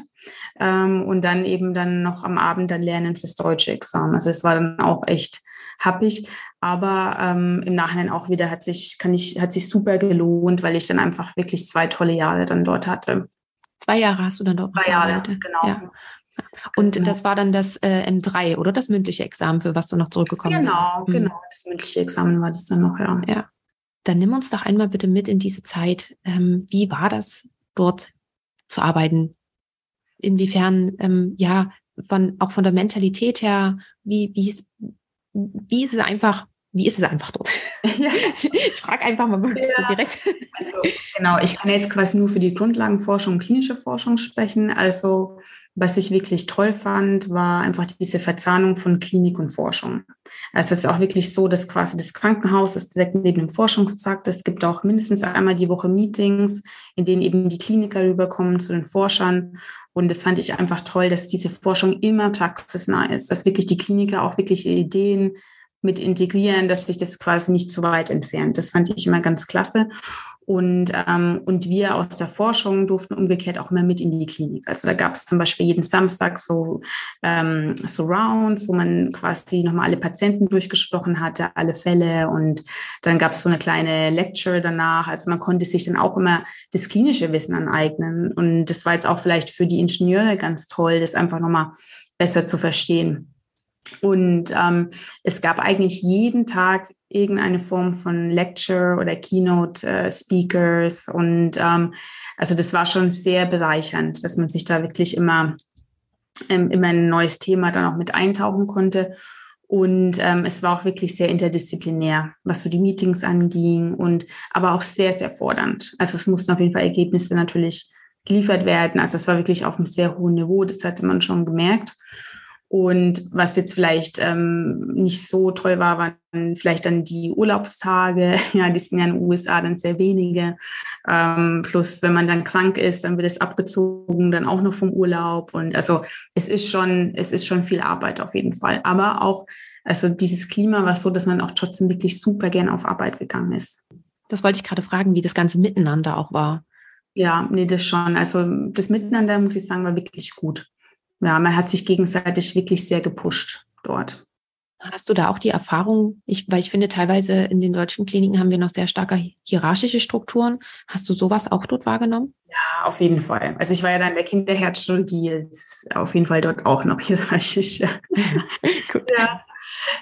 Ähm, und dann eben dann noch am Abend dann lernen fürs deutsche Examen. Also es war dann auch echt happig. Aber ähm, im Nachhinein auch wieder hat sich, kann ich, hat sich super gelohnt, weil ich dann einfach wirklich zwei tolle Jahre dann dort hatte. Zwei Jahre hast du dann dort Zwei Jahre, genau. Ja. Und genau. das war dann das äh, M3 oder das mündliche Examen, für was du noch zurückgekommen genau, bist? Genau, genau. Das mündliche Examen war das dann noch, ja. Ja. Dann nimm uns doch einmal bitte mit in diese Zeit. Ähm, wie war das, dort zu arbeiten? Inwiefern, ähm, ja, von, auch von der Mentalität her, wie, wie, wie ist es einfach, wie ist es einfach dort? Ja. Ich frage einfach mal wirklich ja. so direkt. Also, genau, ich kann jetzt quasi nur für die Grundlagenforschung und klinische Forschung sprechen. Also, was ich wirklich toll fand, war einfach diese Verzahnung von Klinik und Forschung. Also es ist auch wirklich so, dass quasi das Krankenhaus ist direkt neben dem Forschungstrakt. Es gibt auch mindestens einmal die Woche Meetings, in denen eben die Kliniker rüberkommen zu den Forschern. Und das fand ich einfach toll, dass diese Forschung immer praxisnah ist, dass wirklich die Kliniker auch wirklich Ideen mit integrieren, dass sich das quasi nicht zu weit entfernt. Das fand ich immer ganz klasse. Und, ähm, und wir aus der Forschung durften umgekehrt auch immer mit in die Klinik. Also da gab es zum Beispiel jeden Samstag so, ähm, so Rounds, wo man quasi nochmal alle Patienten durchgesprochen hatte, alle Fälle. Und dann gab es so eine kleine Lecture danach. Also man konnte sich dann auch immer das klinische Wissen aneignen. Und das war jetzt auch vielleicht für die Ingenieure ganz toll, das einfach nochmal besser zu verstehen. Und ähm, es gab eigentlich jeden Tag irgendeine Form von Lecture oder Keynote äh, Speakers. Und ähm, also das war schon sehr bereichernd, dass man sich da wirklich immer, ähm, immer ein neues Thema dann auch mit eintauchen konnte. Und ähm, es war auch wirklich sehr interdisziplinär, was so die Meetings anging und aber auch sehr, sehr fordernd. Also es mussten auf jeden Fall Ergebnisse natürlich geliefert werden. Also es war wirklich auf einem sehr hohen Niveau, das hatte man schon gemerkt. Und was jetzt vielleicht ähm, nicht so toll war, waren vielleicht dann die Urlaubstage. Ja, die sind ja in den USA dann sehr wenige. Ähm, plus, wenn man dann krank ist, dann wird es abgezogen, dann auch noch vom Urlaub. Und also es ist schon, es ist schon viel Arbeit auf jeden Fall. Aber auch, also dieses Klima war so, dass man auch trotzdem wirklich super gern auf Arbeit gegangen ist. Das wollte ich gerade fragen, wie das ganze Miteinander auch war. Ja, nee, das schon. Also das Miteinander, muss ich sagen, war wirklich gut ja, man hat sich gegenseitig wirklich sehr gepusht dort. Hast du da auch die Erfahrung, ich, weil ich finde, teilweise in den deutschen Kliniken haben wir noch sehr starke hierarchische Strukturen. Hast du sowas auch dort wahrgenommen? Ja, auf jeden Fall. Also ich war ja dann in der Kinderherzchirurgie, ist auf jeden Fall dort auch noch hierarchisch. Ja. Gut. Ja.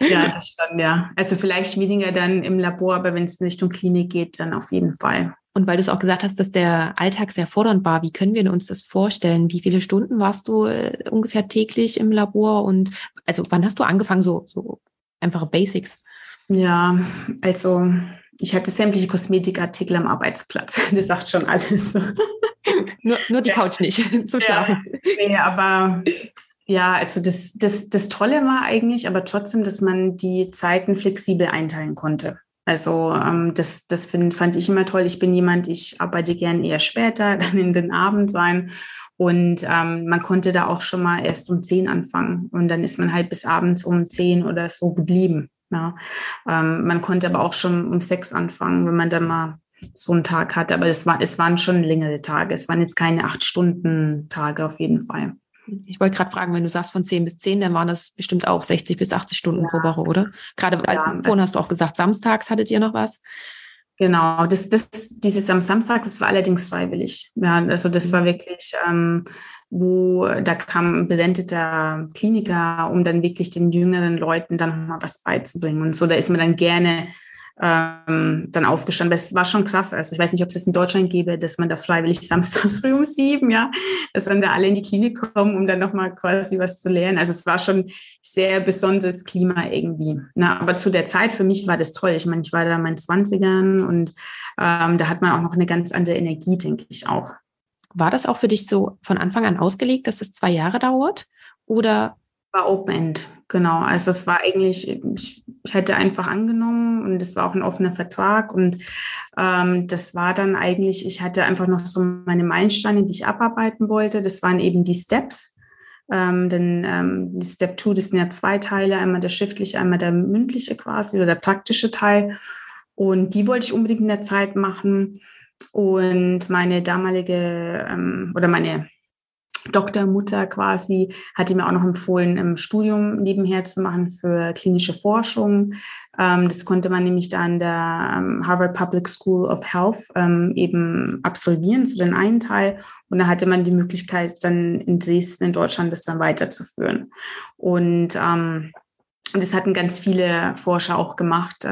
ja, das stand ja. Also vielleicht weniger dann im Labor, aber wenn es in Richtung Klinik geht, dann auf jeden Fall. Und weil du es auch gesagt hast, dass der Alltag sehr fordernd war, wie können wir uns das vorstellen? Wie viele Stunden warst du äh, ungefähr täglich im Labor? Und also wann hast du angefangen, so, so einfache Basics? Ja, also ich hatte sämtliche Kosmetikartikel am Arbeitsplatz. Das sagt schon alles. nur, nur die Couch nicht zum Schlafen. Ja, nee, aber ja, also das, das, das Tolle war eigentlich, aber trotzdem, dass man die Zeiten flexibel einteilen konnte. Also ähm, das, das find, fand ich immer toll. Ich bin jemand, ich arbeite gern eher später, dann in den Abend sein. Und ähm, man konnte da auch schon mal erst um zehn anfangen. Und dann ist man halt bis abends um zehn oder so geblieben. Ja. Ähm, man konnte aber auch schon um sechs anfangen, wenn man dann mal so einen Tag hatte. Aber es, war, es waren schon längere Tage. Es waren jetzt keine acht Stunden Tage auf jeden Fall. Ich wollte gerade fragen, wenn du sagst von 10 bis 10, dann waren das bestimmt auch 60 bis 80 Stunden ja. pro Woche, oder? Gerade ja. vorhin hast du auch gesagt, samstags hattet ihr noch was? Genau, das, das, dieses am Samstag, das war allerdings freiwillig. Ja, also das war mhm. wirklich, ähm, wo da kam ein besendeter Kliniker, um dann wirklich den jüngeren Leuten dann mal was beizubringen. Und so, da ist man dann gerne ähm, dann aufgestanden. Das war schon krass. Also ich weiß nicht, ob es das in Deutschland gäbe, dass man da freiwillig samstags früh um sieben, ja, dass dann da alle in die Klinik kommen, um dann nochmal quasi was zu lernen. Also es war schon sehr besonderes Klima irgendwie. Na, aber zu der Zeit für mich war das toll. Ich meine, ich war da in meinen Zwanzigern und ähm, da hat man auch noch eine ganz andere Energie, denke ich auch. War das auch für dich so von Anfang an ausgelegt, dass es zwei Jahre dauert? Oder war Open End, genau. Also es war eigentlich, ich, ich hätte einfach angenommen und es war auch ein offener Vertrag und ähm, das war dann eigentlich, ich hatte einfach noch so meine Meilensteine, die ich abarbeiten wollte. Das waren eben die Steps. Ähm, denn ähm, Step 2, das sind ja zwei Teile, einmal der schriftliche, einmal der mündliche quasi oder der praktische Teil. Und die wollte ich unbedingt in der Zeit machen. Und meine damalige ähm, oder meine Doktormutter quasi, hatte mir auch noch empfohlen, im Studium nebenher zu machen für klinische Forschung. Ähm, das konnte man nämlich da an der ähm, Harvard Public School of Health ähm, eben absolvieren, zu den einen Teil. Und da hatte man die Möglichkeit, dann in Dresden in Deutschland das dann weiterzuführen. Und ähm, das hatten ganz viele Forscher auch gemacht.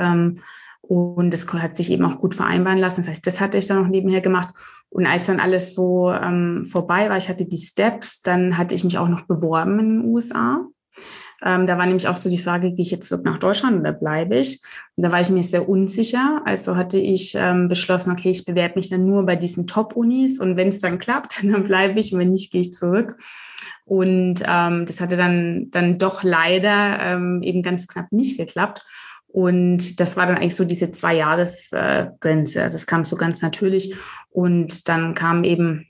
Und das hat sich eben auch gut vereinbaren lassen. Das heißt, das hatte ich dann noch nebenher gemacht. Und als dann alles so ähm, vorbei war, ich hatte die Steps, dann hatte ich mich auch noch beworben in den USA. Ähm, da war nämlich auch so die Frage, gehe ich jetzt zurück nach Deutschland oder bleibe ich? Und da war ich mir sehr unsicher. Also hatte ich ähm, beschlossen, okay, ich bewerbe mich dann nur bei diesen Top-Unis und wenn es dann klappt, dann bleibe ich und wenn nicht, gehe ich zurück. Und ähm, das hatte dann, dann doch leider ähm, eben ganz knapp nicht geklappt. Und das war dann eigentlich so diese zwei Jahresgrenze. Äh, das kam so ganz natürlich. Und dann kam eben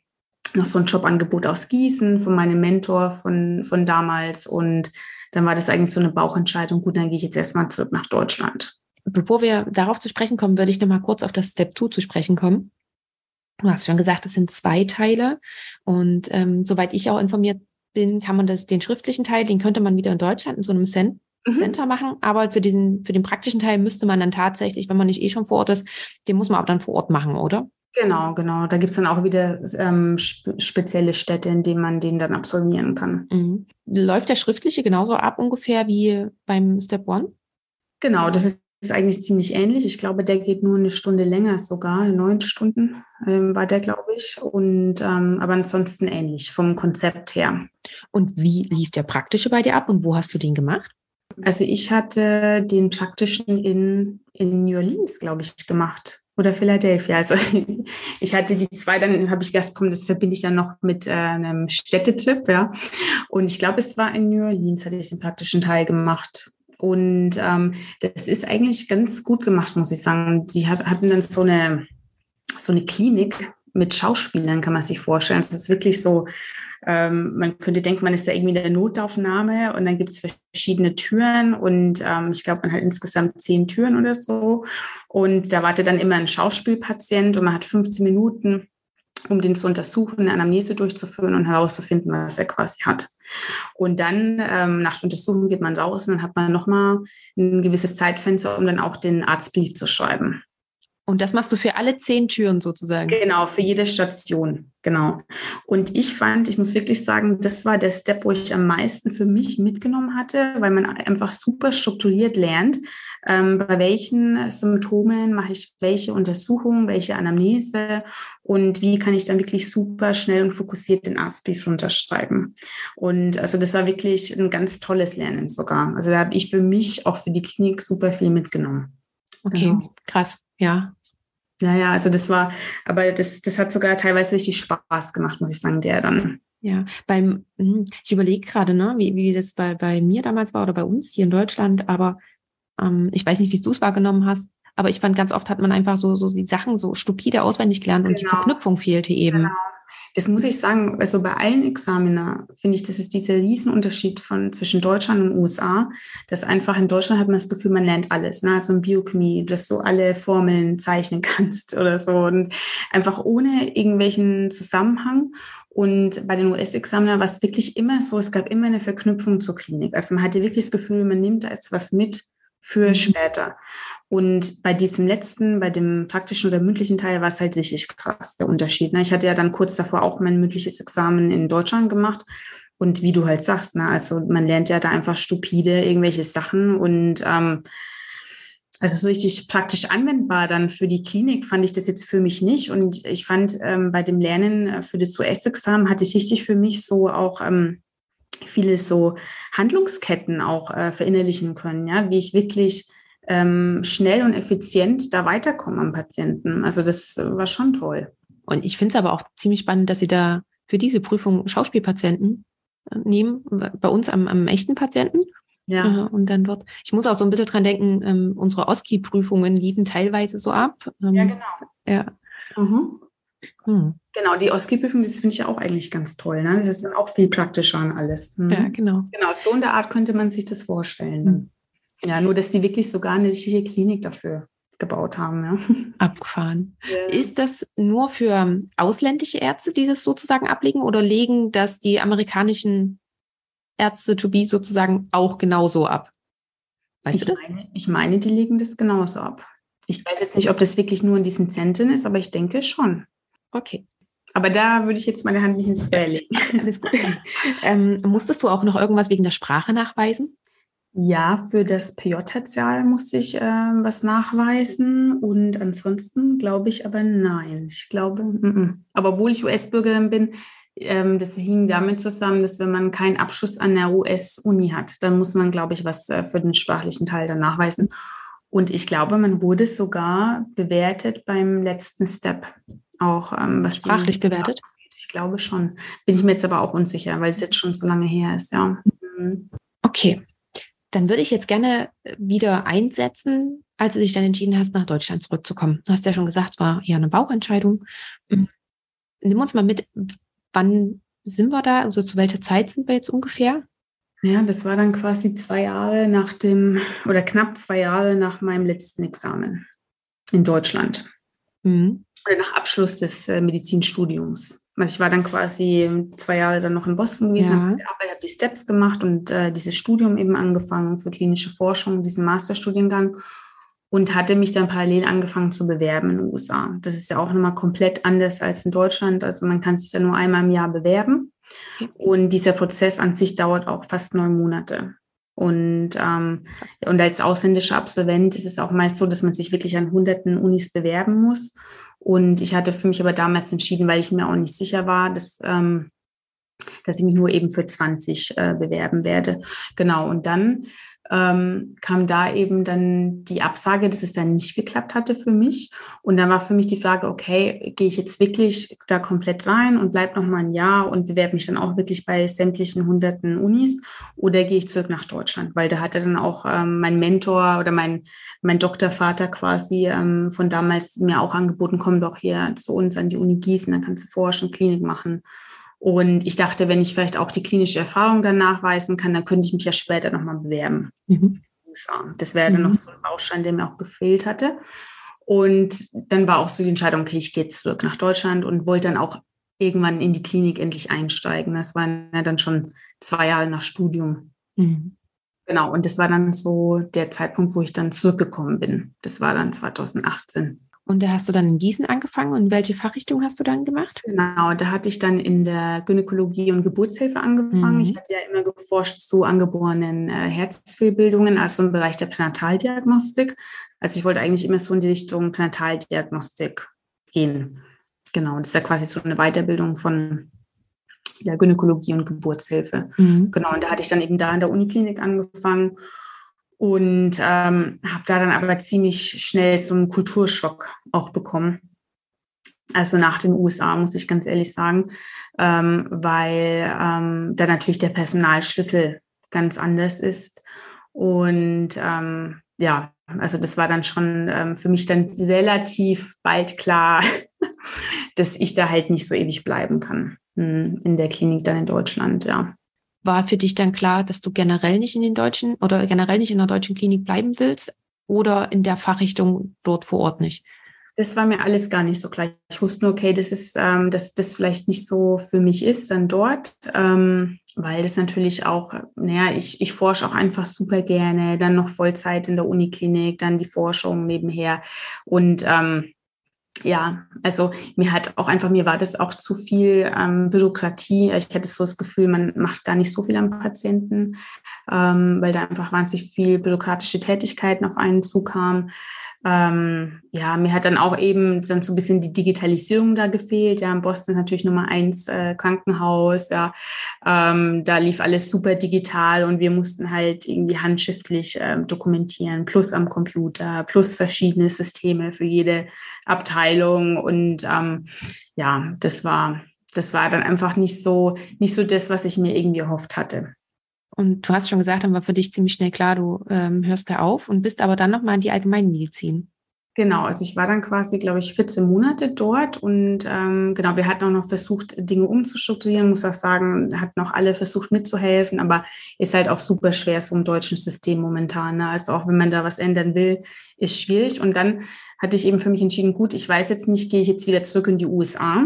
noch so ein Jobangebot aus Gießen von meinem Mentor von, von damals. Und dann war das eigentlich so eine Bauchentscheidung. Gut, dann gehe ich jetzt erstmal zurück nach Deutschland. Bevor wir darauf zu sprechen kommen, würde ich noch mal kurz auf das Step 2 zu sprechen kommen. Du hast schon gesagt, es sind zwei Teile. Und ähm, soweit ich auch informiert bin, kann man das, den schriftlichen Teil, den könnte man wieder in Deutschland in so einem Cent Mhm. Center machen, aber für diesen, für den praktischen Teil müsste man dann tatsächlich, wenn man nicht eh schon vor Ort ist, den muss man auch dann vor Ort machen, oder? Genau, genau. Da gibt's dann auch wieder ähm, spezielle Städte, in denen man den dann absolvieren kann. Mhm. Läuft der schriftliche genauso ab ungefähr wie beim Step One? Genau, das ist ist eigentlich ziemlich ähnlich. Ich glaube, der geht nur eine Stunde länger sogar, neun Stunden ähm, war der, glaube ich. Und ähm, aber ansonsten ähnlich vom Konzept her. Und wie lief der praktische bei dir ab und wo hast du den gemacht? Also ich hatte den praktischen in, in New Orleans, glaube ich, gemacht. Oder Philadelphia. Also ich hatte die zwei, dann habe ich gedacht, komm, das verbinde ich dann noch mit äh, einem Städtetrip, ja. Und ich glaube, es war in New Orleans, hatte ich den praktischen Teil gemacht. Und ähm, das ist eigentlich ganz gut gemacht, muss ich sagen. Die hat, hatten dann so eine, so eine Klinik mit Schauspielern, kann man sich vorstellen. Es ist wirklich so ähm, man könnte denken, man ist da irgendwie in der Notaufnahme und dann gibt es verschiedene Türen und ähm, ich glaube, man hat insgesamt zehn Türen oder so. Und da wartet dann immer ein Schauspielpatient und man hat 15 Minuten um den zu untersuchen, eine Anamnese durchzuführen und herauszufinden, was er quasi hat. Und dann ähm, nach der Untersuchung geht man raus und dann hat man nochmal ein gewisses Zeitfenster, um dann auch den Arztbrief zu schreiben. Und das machst du für alle zehn Türen sozusagen? Genau, für jede Station. Genau. Und ich fand, ich muss wirklich sagen, das war der Step, wo ich am meisten für mich mitgenommen hatte, weil man einfach super strukturiert lernt, ähm, bei welchen Symptomen mache ich welche Untersuchungen, welche Anamnese und wie kann ich dann wirklich super schnell und fokussiert den Arztbrief unterschreiben. Und also das war wirklich ein ganz tolles Lernen sogar. Also da habe ich für mich auch für die Klinik super viel mitgenommen. Okay, genau. krass, ja. Ja, ja, also das war, aber das, das hat sogar teilweise richtig Spaß gemacht, muss ich sagen, der dann. Ja, beim, hm, ich überlege gerade, ne, wie, wie das bei, bei mir damals war oder bei uns hier in Deutschland, aber ähm, ich weiß nicht, wie du es wahrgenommen hast, aber ich fand, ganz oft hat man einfach so, so die Sachen so stupide auswendig gelernt und die genau. Verknüpfung fehlte eben. Genau. Das muss ich sagen, also bei allen Examiner finde ich, das ist dieser Riesenunterschied von zwischen Deutschland und USA, dass einfach in Deutschland hat man das Gefühl, man lernt alles, ne? also in Biochemie, dass du alle Formeln zeichnen kannst oder so und einfach ohne irgendwelchen Zusammenhang. Und bei den US-Examinern war es wirklich immer so, es gab immer eine Verknüpfung zur Klinik. Also man hatte wirklich das Gefühl, man nimmt da jetzt was mit für mhm. später. Und bei diesem letzten, bei dem praktischen oder mündlichen Teil war es halt richtig krass, der Unterschied. Ne? Ich hatte ja dann kurz davor auch mein mündliches Examen in Deutschland gemacht. Und wie du halt sagst, ne, also man lernt ja da einfach stupide irgendwelche Sachen und ähm, also so richtig praktisch anwendbar dann für die Klinik fand ich das jetzt für mich nicht. Und ich fand ähm, bei dem Lernen für das US-Examen hatte ich richtig für mich so auch ähm, viele so Handlungsketten auch äh, verinnerlichen können, ja, wie ich wirklich ähm, schnell und effizient da weiterkommen am Patienten. Also das war schon toll. Und ich finde es aber auch ziemlich spannend, dass Sie da für diese Prüfung Schauspielpatienten äh, nehmen, bei uns am, am echten Patienten. Ja. Äh, und dann dort, ich muss auch so ein bisschen dran denken, ähm, unsere OSCI-Prüfungen liefen teilweise so ab. Ähm, ja, genau. Ja. Mhm. Hm. Genau, die OSCI-Prüfung, das finde ich ja auch eigentlich ganz toll. Ne? Das ist dann auch viel praktischer an alles. Mhm. Ja, genau. Genau, so in der Art könnte man sich das vorstellen. Mhm. Ja, nur dass die wirklich sogar eine richtige Klinik dafür gebaut haben. Ja. Abgefahren. Ja. Ist das nur für ausländische Ärzte, die das sozusagen ablegen, oder legen das die amerikanischen Ärzte to be sozusagen auch genauso ab? Weißt ich du das? Meine, ich meine, die legen das genauso ab. Ich weiß jetzt nicht, ob das wirklich nur in diesen Zentren ist, aber ich denke schon. Okay. Aber da würde ich jetzt meine Hand nicht ins Feuer legen. Alles gut. ähm, musstest du auch noch irgendwas wegen der Sprache nachweisen? Ja, für das PJ-Tertial musste ich äh, was nachweisen und ansonsten glaube ich aber nein. Ich glaube, m -m. aber obwohl ich US-Bürgerin bin, ähm, das hing damit zusammen, dass wenn man keinen Abschluss an der US-Uni hat, dann muss man, glaube ich, was äh, für den sprachlichen Teil dann nachweisen. Und ich glaube, man wurde sogar bewertet beim letzten Step auch. Ähm, was Sprachlich bewertet? Ich glaube schon. Bin ich mir jetzt aber auch unsicher, weil es jetzt schon so lange her ist, ja. Mhm. Okay. Dann würde ich jetzt gerne wieder einsetzen, als du dich dann entschieden hast, nach Deutschland zurückzukommen. Du hast ja schon gesagt, es war ja eine Bauchentscheidung. Mhm. Nimm uns mal mit, wann sind wir da? Also zu welcher Zeit sind wir jetzt ungefähr? Ja, das war dann quasi zwei Jahre nach dem, oder knapp zwei Jahre nach meinem letzten Examen in Deutschland. Mhm. Nach Abschluss des äh, Medizinstudiums. Also ich war dann quasi zwei Jahre dann noch in Boston gewesen, ja. habe hab die Steps gemacht und äh, dieses Studium eben angefangen für klinische Forschung, diesen Masterstudiengang und hatte mich dann parallel angefangen zu bewerben in den USA. Das ist ja auch nochmal komplett anders als in Deutschland. Also man kann sich da nur einmal im Jahr bewerben. Und dieser Prozess an sich dauert auch fast neun Monate. Und, ähm, und als ausländischer Absolvent ist es auch meist so, dass man sich wirklich an hunderten Unis bewerben muss. Und ich hatte für mich aber damals entschieden, weil ich mir auch nicht sicher war, dass, ähm, dass ich mich nur eben für 20 äh, bewerben werde. Genau. Und dann ähm, kam da eben dann die Absage, dass es dann nicht geklappt hatte für mich. Und dann war für mich die Frage, okay, gehe ich jetzt wirklich da komplett rein und bleibe noch mal ein Jahr und bewerbe mich dann auch wirklich bei sämtlichen hunderten Unis oder gehe ich zurück nach Deutschland? Weil da hatte dann auch ähm, mein Mentor oder mein, mein Doktorvater quasi ähm, von damals mir auch angeboten, komm doch hier zu uns an die Uni Gießen, dann kannst du forschen, Klinik machen. Und ich dachte, wenn ich vielleicht auch die klinische Erfahrung dann nachweisen kann, dann könnte ich mich ja später nochmal bewerben. Mhm. Das wäre dann mhm. noch so ein Baustein, der mir auch gefehlt hatte. Und dann war auch so die Entscheidung, okay, ich gehe zurück nach Deutschland und wollte dann auch irgendwann in die Klinik endlich einsteigen. Das waren ja dann schon zwei Jahre nach Studium. Mhm. Genau, und das war dann so der Zeitpunkt, wo ich dann zurückgekommen bin. Das war dann 2018. Und da hast du dann in Gießen angefangen und welche Fachrichtung hast du dann gemacht? Genau, da hatte ich dann in der Gynäkologie und Geburtshilfe angefangen. Mhm. Ich hatte ja immer geforscht zu angeborenen äh, Herzfehlbildungen, also im Bereich der Pränataldiagnostik. Also ich wollte eigentlich immer so in die Richtung Pränataldiagnostik gehen. Genau, das ist ja quasi so eine Weiterbildung von der Gynäkologie und Geburtshilfe. Mhm. Genau, und da hatte ich dann eben da in der Uniklinik angefangen und ähm, habe da dann aber ziemlich schnell so einen Kulturschock auch bekommen. Also nach den USA, muss ich ganz ehrlich sagen, ähm, weil ähm, da natürlich der Personalschlüssel ganz anders ist. Und ähm, ja, also das war dann schon ähm, für mich dann relativ bald klar, dass ich da halt nicht so ewig bleiben kann hm, in der Klinik dann in Deutschland, ja war für dich dann klar, dass du generell nicht in den deutschen oder generell nicht in der deutschen Klinik bleiben willst oder in der Fachrichtung dort vor Ort nicht? Das war mir alles gar nicht so klar. Ich wusste nur, okay, das ist, ähm, dass das vielleicht nicht so für mich ist, dann dort, ähm, weil das natürlich auch, naja, ich, ich forsche auch einfach super gerne, dann noch Vollzeit in der Uniklinik, dann die Forschung nebenher und ähm, ja, also mir hat auch einfach, mir war das auch zu viel ähm, Bürokratie. Ich hatte so das Gefühl, man macht gar nicht so viel am Patienten, ähm, weil da einfach wahnsinnig viel bürokratische Tätigkeiten auf einen zukamen ähm, ja, mir hat dann auch eben dann so ein bisschen die Digitalisierung da gefehlt. Ja, in Boston natürlich Nummer eins äh, Krankenhaus. Ja, ähm, da lief alles super digital und wir mussten halt irgendwie handschriftlich äh, dokumentieren, plus am Computer, plus verschiedene Systeme für jede Abteilung. Und ähm, ja, das war, das war dann einfach nicht so, nicht so das, was ich mir irgendwie erhofft hatte. Und du hast schon gesagt, dann war für dich ziemlich schnell klar, du ähm, hörst da auf und bist aber dann nochmal in die Allgemeinmedizin. Genau, also ich war dann quasi, glaube ich, 14 Monate dort und ähm, genau, wir hatten auch noch versucht, Dinge umzustrukturieren, muss auch sagen, hatten auch alle versucht mitzuhelfen, aber ist halt auch super schwer so im deutschen System momentan. Ne? Also auch wenn man da was ändern will, ist schwierig. Und dann hatte ich eben für mich entschieden, gut, ich weiß jetzt nicht, gehe ich jetzt wieder zurück in die USA,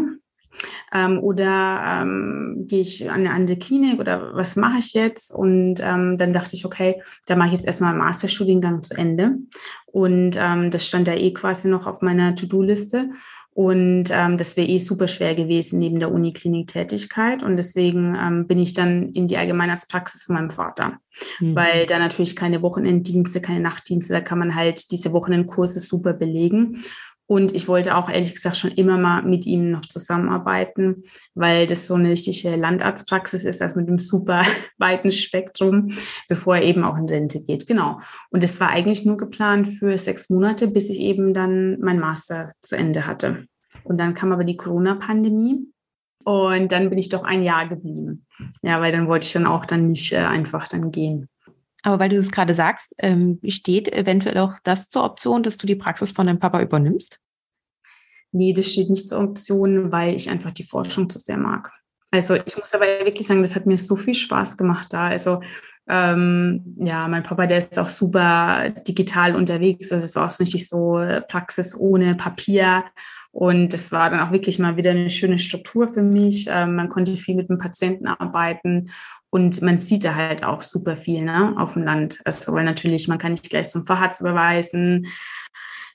ähm, oder ähm, gehe ich an eine andere Klinik oder was mache ich jetzt? Und ähm, dann dachte ich, okay, da mache ich jetzt erstmal einen Masterstudiengang zu Ende. Und ähm, das stand da eh quasi noch auf meiner To-Do-Liste. Und ähm, das wäre eh super schwer gewesen neben der Uniklinik-Tätigkeit. Und deswegen ähm, bin ich dann in die Allgemeinarztpraxis von meinem Vater. Mhm. Weil da natürlich keine Wochenenddienste, keine Nachtdienste, da kann man halt diese Wochenendkurse super belegen. Und ich wollte auch ehrlich gesagt schon immer mal mit ihm noch zusammenarbeiten, weil das so eine richtige Landarztpraxis ist, also mit einem super weiten Spektrum, bevor er eben auch in Rente geht. Genau. Und es war eigentlich nur geplant für sechs Monate, bis ich eben dann mein Master zu Ende hatte. Und dann kam aber die Corona-Pandemie. Und dann bin ich doch ein Jahr geblieben. Ja, weil dann wollte ich dann auch dann nicht äh, einfach dann gehen. Aber weil du es gerade sagst, ähm, steht eventuell auch das zur Option, dass du die Praxis von deinem Papa übernimmst? Nee, das steht nicht zur Option, weil ich einfach die Forschung zu sehr mag. Also ich muss aber wirklich sagen, das hat mir so viel Spaß gemacht da. Also ähm, ja, mein Papa, der ist auch super digital unterwegs. Also es war auch so richtig so Praxis ohne Papier. Und es war dann auch wirklich mal wieder eine schöne Struktur für mich. Ähm, man konnte viel mit dem Patienten arbeiten und man sieht da halt auch super viel ne, auf dem Land. Also, weil natürlich, man kann nicht gleich zum Facharzt überweisen.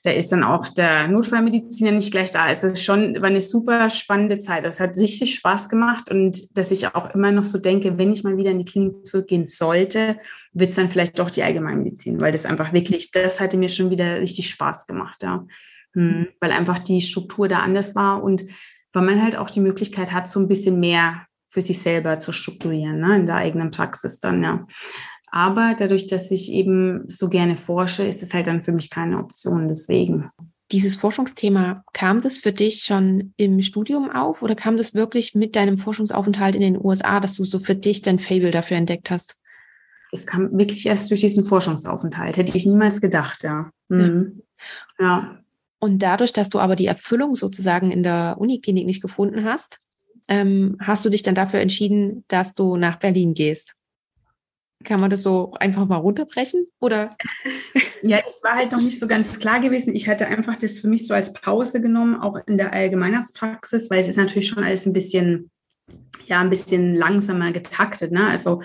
Da ist dann auch der Notfallmediziner nicht gleich da. Es ist schon war eine super spannende Zeit. Das hat richtig Spaß gemacht und dass ich auch immer noch so denke, wenn ich mal wieder in die Klinik zurückgehen sollte, wird es dann vielleicht doch die Allgemeinmedizin, weil das einfach wirklich, das hatte mir schon wieder richtig Spaß gemacht, ja. Hm, weil einfach die Struktur da anders war und weil man halt auch die Möglichkeit hat, so ein bisschen mehr für sich selber zu strukturieren, ne, in der eigenen Praxis dann, ja. Aber dadurch, dass ich eben so gerne forsche, ist es halt dann für mich keine Option. Deswegen. Dieses Forschungsthema, kam das für dich schon im Studium auf oder kam das wirklich mit deinem Forschungsaufenthalt in den USA, dass du so für dich dein Fable dafür entdeckt hast? Es kam wirklich erst durch diesen Forschungsaufenthalt. Hätte ich niemals gedacht, ja. Mhm. ja. ja. Und dadurch, dass du aber die Erfüllung sozusagen in der Uniklinik nicht gefunden hast, ähm, hast du dich dann dafür entschieden, dass du nach Berlin gehst? Kann man das so einfach mal runterbrechen? Oder? Ja, das war halt noch nicht so ganz klar gewesen. Ich hatte einfach das für mich so als Pause genommen, auch in der Allgemeinarztpraxis, weil es ist natürlich schon alles ein bisschen ja ein bisschen langsamer getaktet. Ne? Also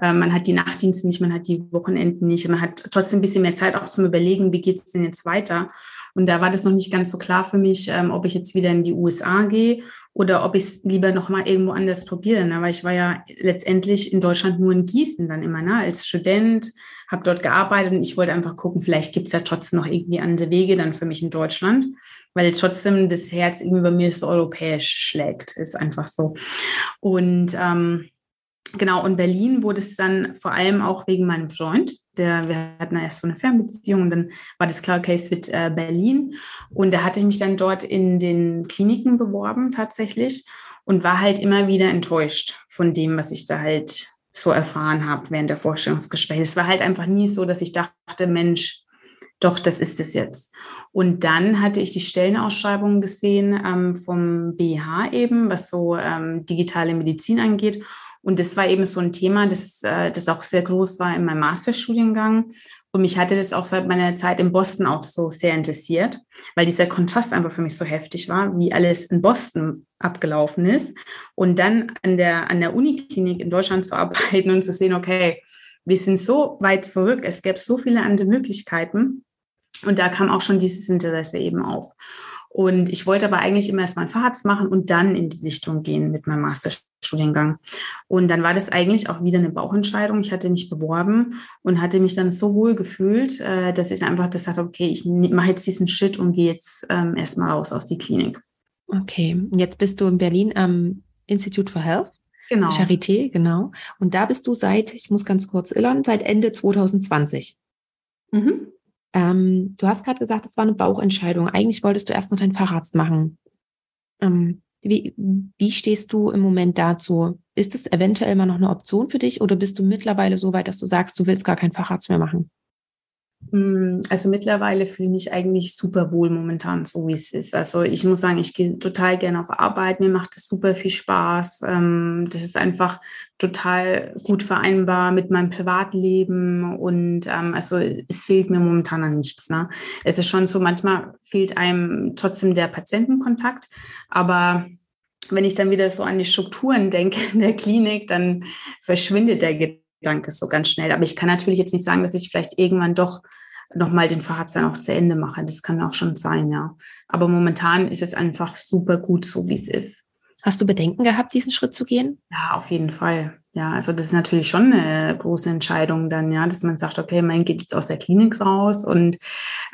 äh, man hat die Nachtdienste nicht, man hat die Wochenenden nicht, man hat trotzdem ein bisschen mehr Zeit auch zum Überlegen, wie geht es denn jetzt weiter. Und da war das noch nicht ganz so klar für mich, ähm, ob ich jetzt wieder in die USA gehe oder ob ich es lieber noch mal irgendwo anders probiere. Ne? Weil ich war ja letztendlich in Deutschland nur in Gießen dann immer, ne? als Student, habe dort gearbeitet und ich wollte einfach gucken, vielleicht gibt es ja trotzdem noch irgendwie andere Wege dann für mich in Deutschland, weil trotzdem das Herz irgendwie bei mir so europäisch schlägt, ist einfach so. Und ähm, genau, und Berlin wurde es dann vor allem auch wegen meinem Freund, der, wir hatten erst so eine Fernbeziehung und dann war das klar, es wird äh, Berlin. Und da hatte ich mich dann dort in den Kliniken beworben tatsächlich und war halt immer wieder enttäuscht von dem, was ich da halt so erfahren habe während der Vorstellungsgespräche. Es war halt einfach nie so, dass ich dachte, Mensch, doch, das ist es jetzt. Und dann hatte ich die Stellenausschreibung gesehen ähm, vom BH eben, was so ähm, digitale Medizin angeht. Und das war eben so ein Thema, das, äh, das auch sehr groß war in meinem Masterstudiengang. Und mich hatte das auch seit meiner Zeit in Boston auch so sehr interessiert, weil dieser Kontrast einfach für mich so heftig war, wie alles in Boston abgelaufen ist. Und dann an der, an der Uniklinik in Deutschland zu arbeiten und zu sehen, okay, wir sind so weit zurück, es gäbe so viele andere Möglichkeiten. Und da kam auch schon dieses Interesse eben auf. Und ich wollte aber eigentlich immer erst mal einen Facharzt machen und dann in die Richtung gehen mit meinem Masterstudiengang. Und dann war das eigentlich auch wieder eine Bauchentscheidung. Ich hatte mich beworben und hatte mich dann so wohl gefühlt, äh, dass ich einfach gesagt habe, okay, ich mache jetzt diesen Schritt und gehe jetzt ähm, erstmal raus aus die Klinik. Okay, jetzt bist du in Berlin am Institute for Health. Genau. Charité, genau. Und da bist du seit, ich muss ganz kurz irren, seit Ende 2020. Mhm. Ähm, du hast gerade gesagt, es war eine Bauchentscheidung. Eigentlich wolltest du erst noch deinen Facharzt machen. Ähm, wie, wie stehst du im Moment dazu? Ist es eventuell mal noch eine Option für dich oder bist du mittlerweile so weit, dass du sagst, du willst gar keinen Facharzt mehr machen? Hm, also mittlerweile fühle ich mich eigentlich super wohl momentan, so wie es ist. Also ich muss sagen, ich gehe total gerne auf Arbeit, mir macht es super viel Spaß. Ähm, das ist einfach total gut vereinbar mit meinem Privatleben und ähm, also es fehlt mir momentan an nichts. Ne? Es ist schon so, manchmal fehlt einem trotzdem der Patientenkontakt, aber wenn ich dann wieder so an die Strukturen denke in der Klinik, dann verschwindet der Gedanke Gedanke so ganz schnell. Aber ich kann natürlich jetzt nicht sagen, dass ich vielleicht irgendwann doch nochmal den Fahrrad dann auch zu Ende mache. Das kann auch schon sein, ja. Aber momentan ist es einfach super gut, so wie es ist. Hast du Bedenken gehabt, diesen Schritt zu gehen? Ja, auf jeden Fall. Ja, also das ist natürlich schon eine große Entscheidung dann, ja, dass man sagt, okay, mein geht jetzt aus der Klinik raus. Und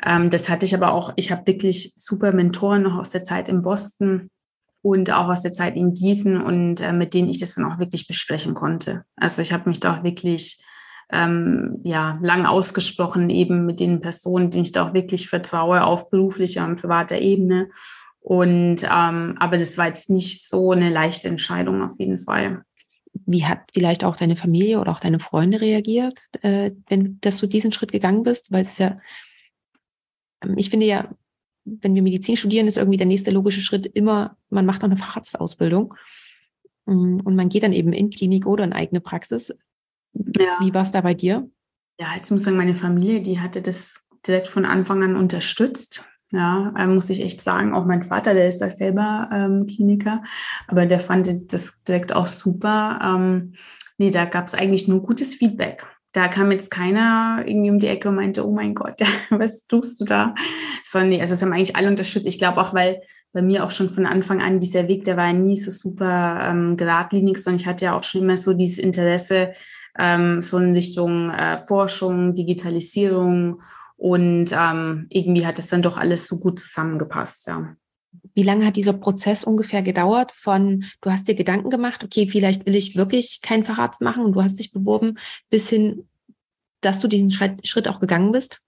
ähm, das hatte ich aber auch, ich habe wirklich super Mentoren noch aus der Zeit in Boston und auch aus der Zeit in Gießen und äh, mit denen ich das dann auch wirklich besprechen konnte. Also ich habe mich da auch wirklich ähm, ja, lang ausgesprochen, eben mit den Personen, denen ich da auch wirklich vertraue, auf beruflicher und privater Ebene. Und ähm, aber das war jetzt nicht so eine leichte Entscheidung auf jeden Fall. Wie hat vielleicht auch deine Familie oder auch deine Freunde reagiert, äh, wenn dass du diesen Schritt gegangen bist? Weil es ja, ähm, ich finde ja, wenn wir Medizin studieren, ist irgendwie der nächste logische Schritt immer, man macht noch eine Facharztausbildung mm, und man geht dann eben in Klinik oder in eigene Praxis. Ja. Wie war es da bei dir? Ja, jetzt muss ich sagen, meine Familie, die hatte das direkt von Anfang an unterstützt. Ja, äh, muss ich echt sagen. Auch mein Vater, der ist da selber ähm, Kliniker, aber der fand das direkt auch super. Ähm, nee, da gab es eigentlich nur gutes Feedback da kam jetzt keiner irgendwie um die Ecke und meinte, oh mein Gott, was tust du da? Sondern nee, also das haben eigentlich alle unterstützt. Ich glaube auch, weil bei mir auch schon von Anfang an dieser Weg, der war ja nie so super ähm, geradlinig, sondern ich hatte ja auch schon immer so dieses Interesse, ähm, so in Richtung äh, Forschung, Digitalisierung und ähm, irgendwie hat es dann doch alles so gut zusammengepasst, ja. Wie lange hat dieser Prozess ungefähr gedauert? Von du hast dir Gedanken gemacht, okay, vielleicht will ich wirklich keinen Facharzt machen und du hast dich beworben, bis hin, dass du diesen Schritt auch gegangen bist?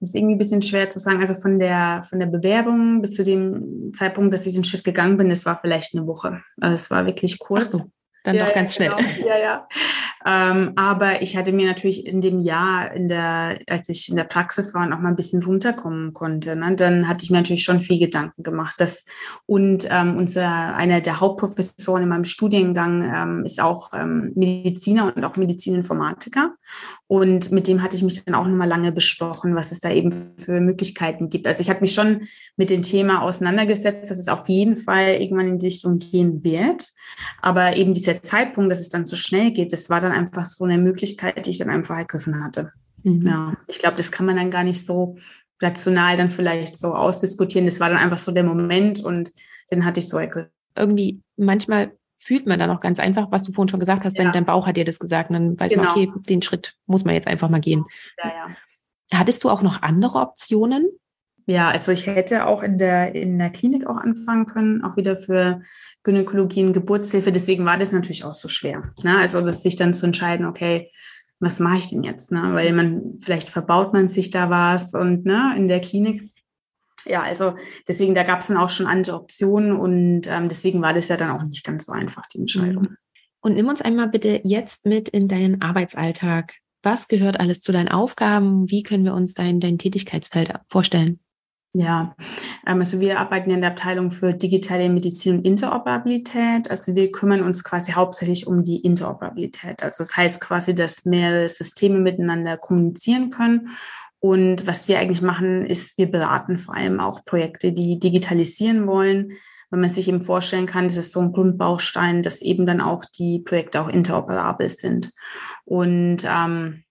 Das ist irgendwie ein bisschen schwer zu sagen. Also von der, von der Bewerbung bis zu dem Zeitpunkt, dass ich den Schritt gegangen bin, das war vielleicht eine Woche. Also es war wirklich kurz. So. Dann ja, doch ganz ja, schnell. Genau. Ja, ja. Ähm, aber ich hatte mir natürlich in dem Jahr, in der, als ich in der Praxis war und auch mal ein bisschen runterkommen konnte, ne, dann hatte ich mir natürlich schon viel Gedanken gemacht. Dass, und ähm, unser, einer der Hauptprofessoren in meinem Studiengang ähm, ist auch ähm, Mediziner und auch Medizininformatiker. Und mit dem hatte ich mich dann auch nochmal lange besprochen, was es da eben für Möglichkeiten gibt. Also ich hatte mich schon mit dem Thema auseinandergesetzt, dass es auf jeden Fall irgendwann in die Richtung gehen wird. Aber eben dieser Zeitpunkt, dass es dann so schnell geht, das war dann einfach so eine Möglichkeit, die ich dann einfach ergriffen hatte. Mhm. Ja, ich glaube, das kann man dann gar nicht so rational dann vielleicht so ausdiskutieren. Das war dann einfach so der Moment und den hatte ich so ergriffen. Irgendwie manchmal fühlt man dann auch ganz einfach, was du vorhin schon gesagt hast, ja. denn dein Bauch hat dir das gesagt und dann weiß genau. man, okay, den Schritt muss man jetzt einfach mal gehen. Ja, ja. Hattest du auch noch andere Optionen? Ja, also ich hätte auch in der, in der Klinik auch anfangen können, auch wieder für Gynäkologie und Geburtshilfe. Deswegen war das natürlich auch so schwer. Ne? Also das sich dann zu entscheiden, okay, was mache ich denn jetzt? Ne? Weil man, vielleicht verbaut man sich da was und ne, in der Klinik ja, also deswegen, da gab es dann auch schon andere Optionen und ähm, deswegen war das ja dann auch nicht ganz so einfach, die Entscheidung. Mhm. Und nimm uns einmal bitte jetzt mit in deinen Arbeitsalltag. Was gehört alles zu deinen Aufgaben? Wie können wir uns dein, dein Tätigkeitsfeld vorstellen? Ja, ähm, also wir arbeiten in der Abteilung für digitale Medizin und Interoperabilität. Also wir kümmern uns quasi hauptsächlich um die Interoperabilität. Also das heißt quasi, dass mehrere Systeme miteinander kommunizieren können und was wir eigentlich machen, ist, wir beraten vor allem auch Projekte, die digitalisieren wollen. Wenn man sich eben vorstellen kann, das ist so ein Grundbaustein, dass eben dann auch die Projekte auch interoperabel sind. Und ähm,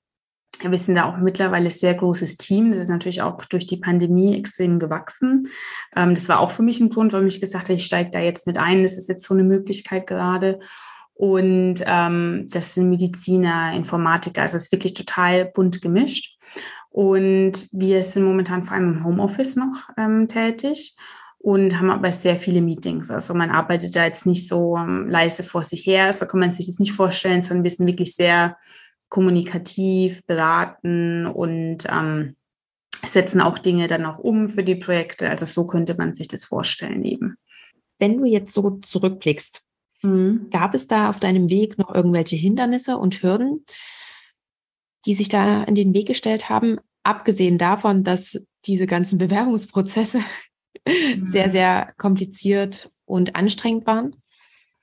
wir sind da auch mittlerweile sehr großes Team. Das ist natürlich auch durch die Pandemie extrem gewachsen. Ähm, das war auch für mich ein Grund, warum ich gesagt habe, ich steige da jetzt mit ein. Das ist jetzt so eine Möglichkeit gerade. Und ähm, das sind Mediziner, Informatiker. Also es ist wirklich total bunt gemischt. Und wir sind momentan vor allem im Homeoffice noch ähm, tätig und haben aber sehr viele Meetings. Also man arbeitet da jetzt nicht so ähm, leise vor sich her, so kann man sich das nicht vorstellen, sondern wir sind wirklich sehr kommunikativ, beraten und ähm, setzen auch Dinge dann auch um für die Projekte. Also so könnte man sich das vorstellen eben. Wenn du jetzt so zurückblickst, mhm. gab es da auf deinem Weg noch irgendwelche Hindernisse und Hürden, die sich da in den Weg gestellt haben, abgesehen davon, dass diese ganzen Bewerbungsprozesse mhm. sehr, sehr kompliziert und anstrengend waren?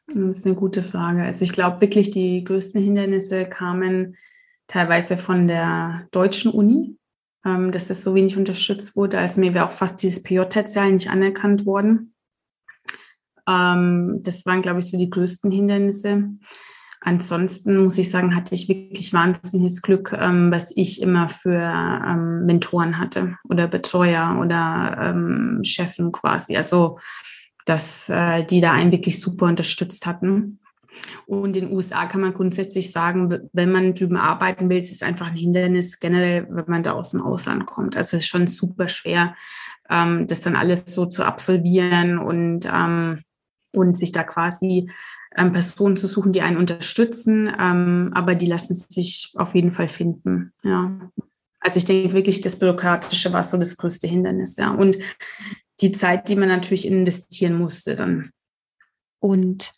Das ist eine gute Frage. Also ich glaube wirklich, die größten Hindernisse kamen teilweise von der deutschen Uni, ähm, dass das so wenig unterstützt wurde. Also mir wäre auch fast dieses PJ-Tertial nicht anerkannt worden. Ähm, das waren, glaube ich, so die größten Hindernisse. Ansonsten muss ich sagen, hatte ich wirklich wahnsinniges Glück, ähm, was ich immer für ähm, Mentoren hatte oder Betreuer oder ähm, Chefen quasi. Also, dass äh, die da einen wirklich super unterstützt hatten. Und in den USA kann man grundsätzlich sagen, wenn man drüben arbeiten will, ist es einfach ein Hindernis generell, wenn man da aus dem Ausland kommt. Also es ist schon super schwer, ähm, das dann alles so zu absolvieren und, ähm, und sich da quasi ähm, Personen zu suchen, die einen unterstützen, ähm, aber die lassen sich auf jeden Fall finden. Ja. Also ich denke wirklich, das Bürokratische war so das größte Hindernis, ja. Und die Zeit, die man natürlich investieren musste dann. Und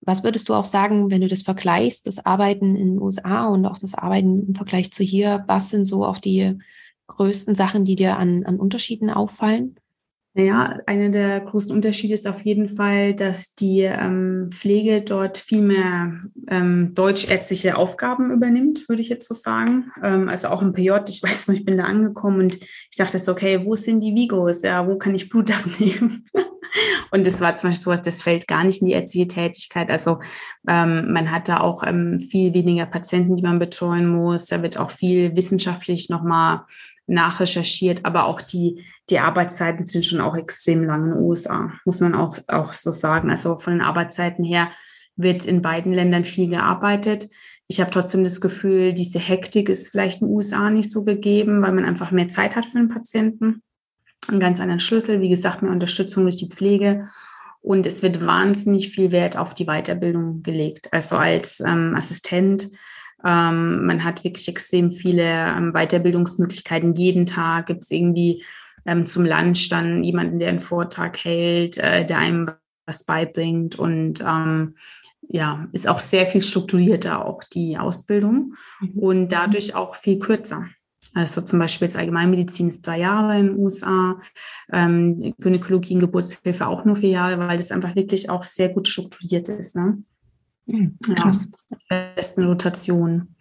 was würdest du auch sagen, wenn du das vergleichst, das Arbeiten in den USA und auch das Arbeiten im Vergleich zu hier, was sind so auch die größten Sachen, die dir an, an Unterschieden auffallen? Naja, einer der großen Unterschiede ist auf jeden Fall, dass die ähm, Pflege dort viel mehr ähm, deutschärztliche Aufgaben übernimmt, würde ich jetzt so sagen. Ähm, also auch im PJ, ich weiß noch, ich bin da angekommen und ich dachte so, okay, wo sind die Vigos? Ja, wo kann ich Blut abnehmen? und das war zum Beispiel sowas, das fällt gar nicht in die ärztliche Tätigkeit. Also ähm, man hat da auch ähm, viel weniger Patienten, die man betreuen muss. Da wird auch viel wissenschaftlich nochmal nachrecherchiert, aber auch die, die Arbeitszeiten sind schon auch extrem lang in den USA, muss man auch, auch so sagen. Also von den Arbeitszeiten her wird in beiden Ländern viel gearbeitet. Ich habe trotzdem das Gefühl, diese Hektik ist vielleicht in den USA nicht so gegeben, weil man einfach mehr Zeit hat für den Patienten. Einen ganz anderen Schlüssel, wie gesagt, mehr Unterstützung durch die Pflege. Und es wird wahnsinnig viel Wert auf die Weiterbildung gelegt. Also als ähm, Assistent ähm, man hat wirklich extrem viele ähm, Weiterbildungsmöglichkeiten. Jeden Tag gibt es irgendwie ähm, zum Lunch dann jemanden, der einen Vortrag hält, äh, der einem was beibringt. Und ähm, ja, ist auch sehr viel strukturierter auch die Ausbildung mhm. und dadurch auch viel kürzer. Also zum Beispiel jetzt Allgemeinmedizin ist zwei Jahre in den USA, ähm, Gynäkologie und Geburtshilfe auch nur vier Jahre, weil das einfach wirklich auch sehr gut strukturiert ist. Ne? Mhm, krass. Ja, besten Rotation.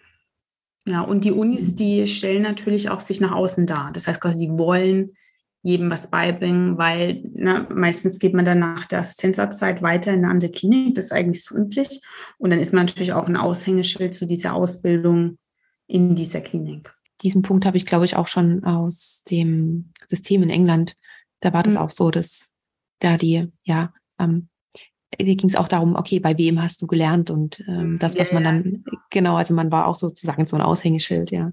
Ja, und die Unis, die stellen natürlich auch sich nach außen dar. Das heißt quasi, die wollen jedem was beibringen, weil ne, meistens geht man dann nach der Assistenzarztzeit weiter in eine andere Klinik. Das ist eigentlich so üblich. Und dann ist man natürlich auch ein Aushängeschild zu dieser Ausbildung in dieser Klinik. Diesen Punkt habe ich, glaube ich, auch schon aus dem System in England. Da war das mhm. auch so, dass da die, ja, ähm, hier ging es auch darum, okay, bei wem hast du gelernt und ähm, das, was ja, man dann, genau, also man war auch sozusagen so ein Aushängeschild, ja.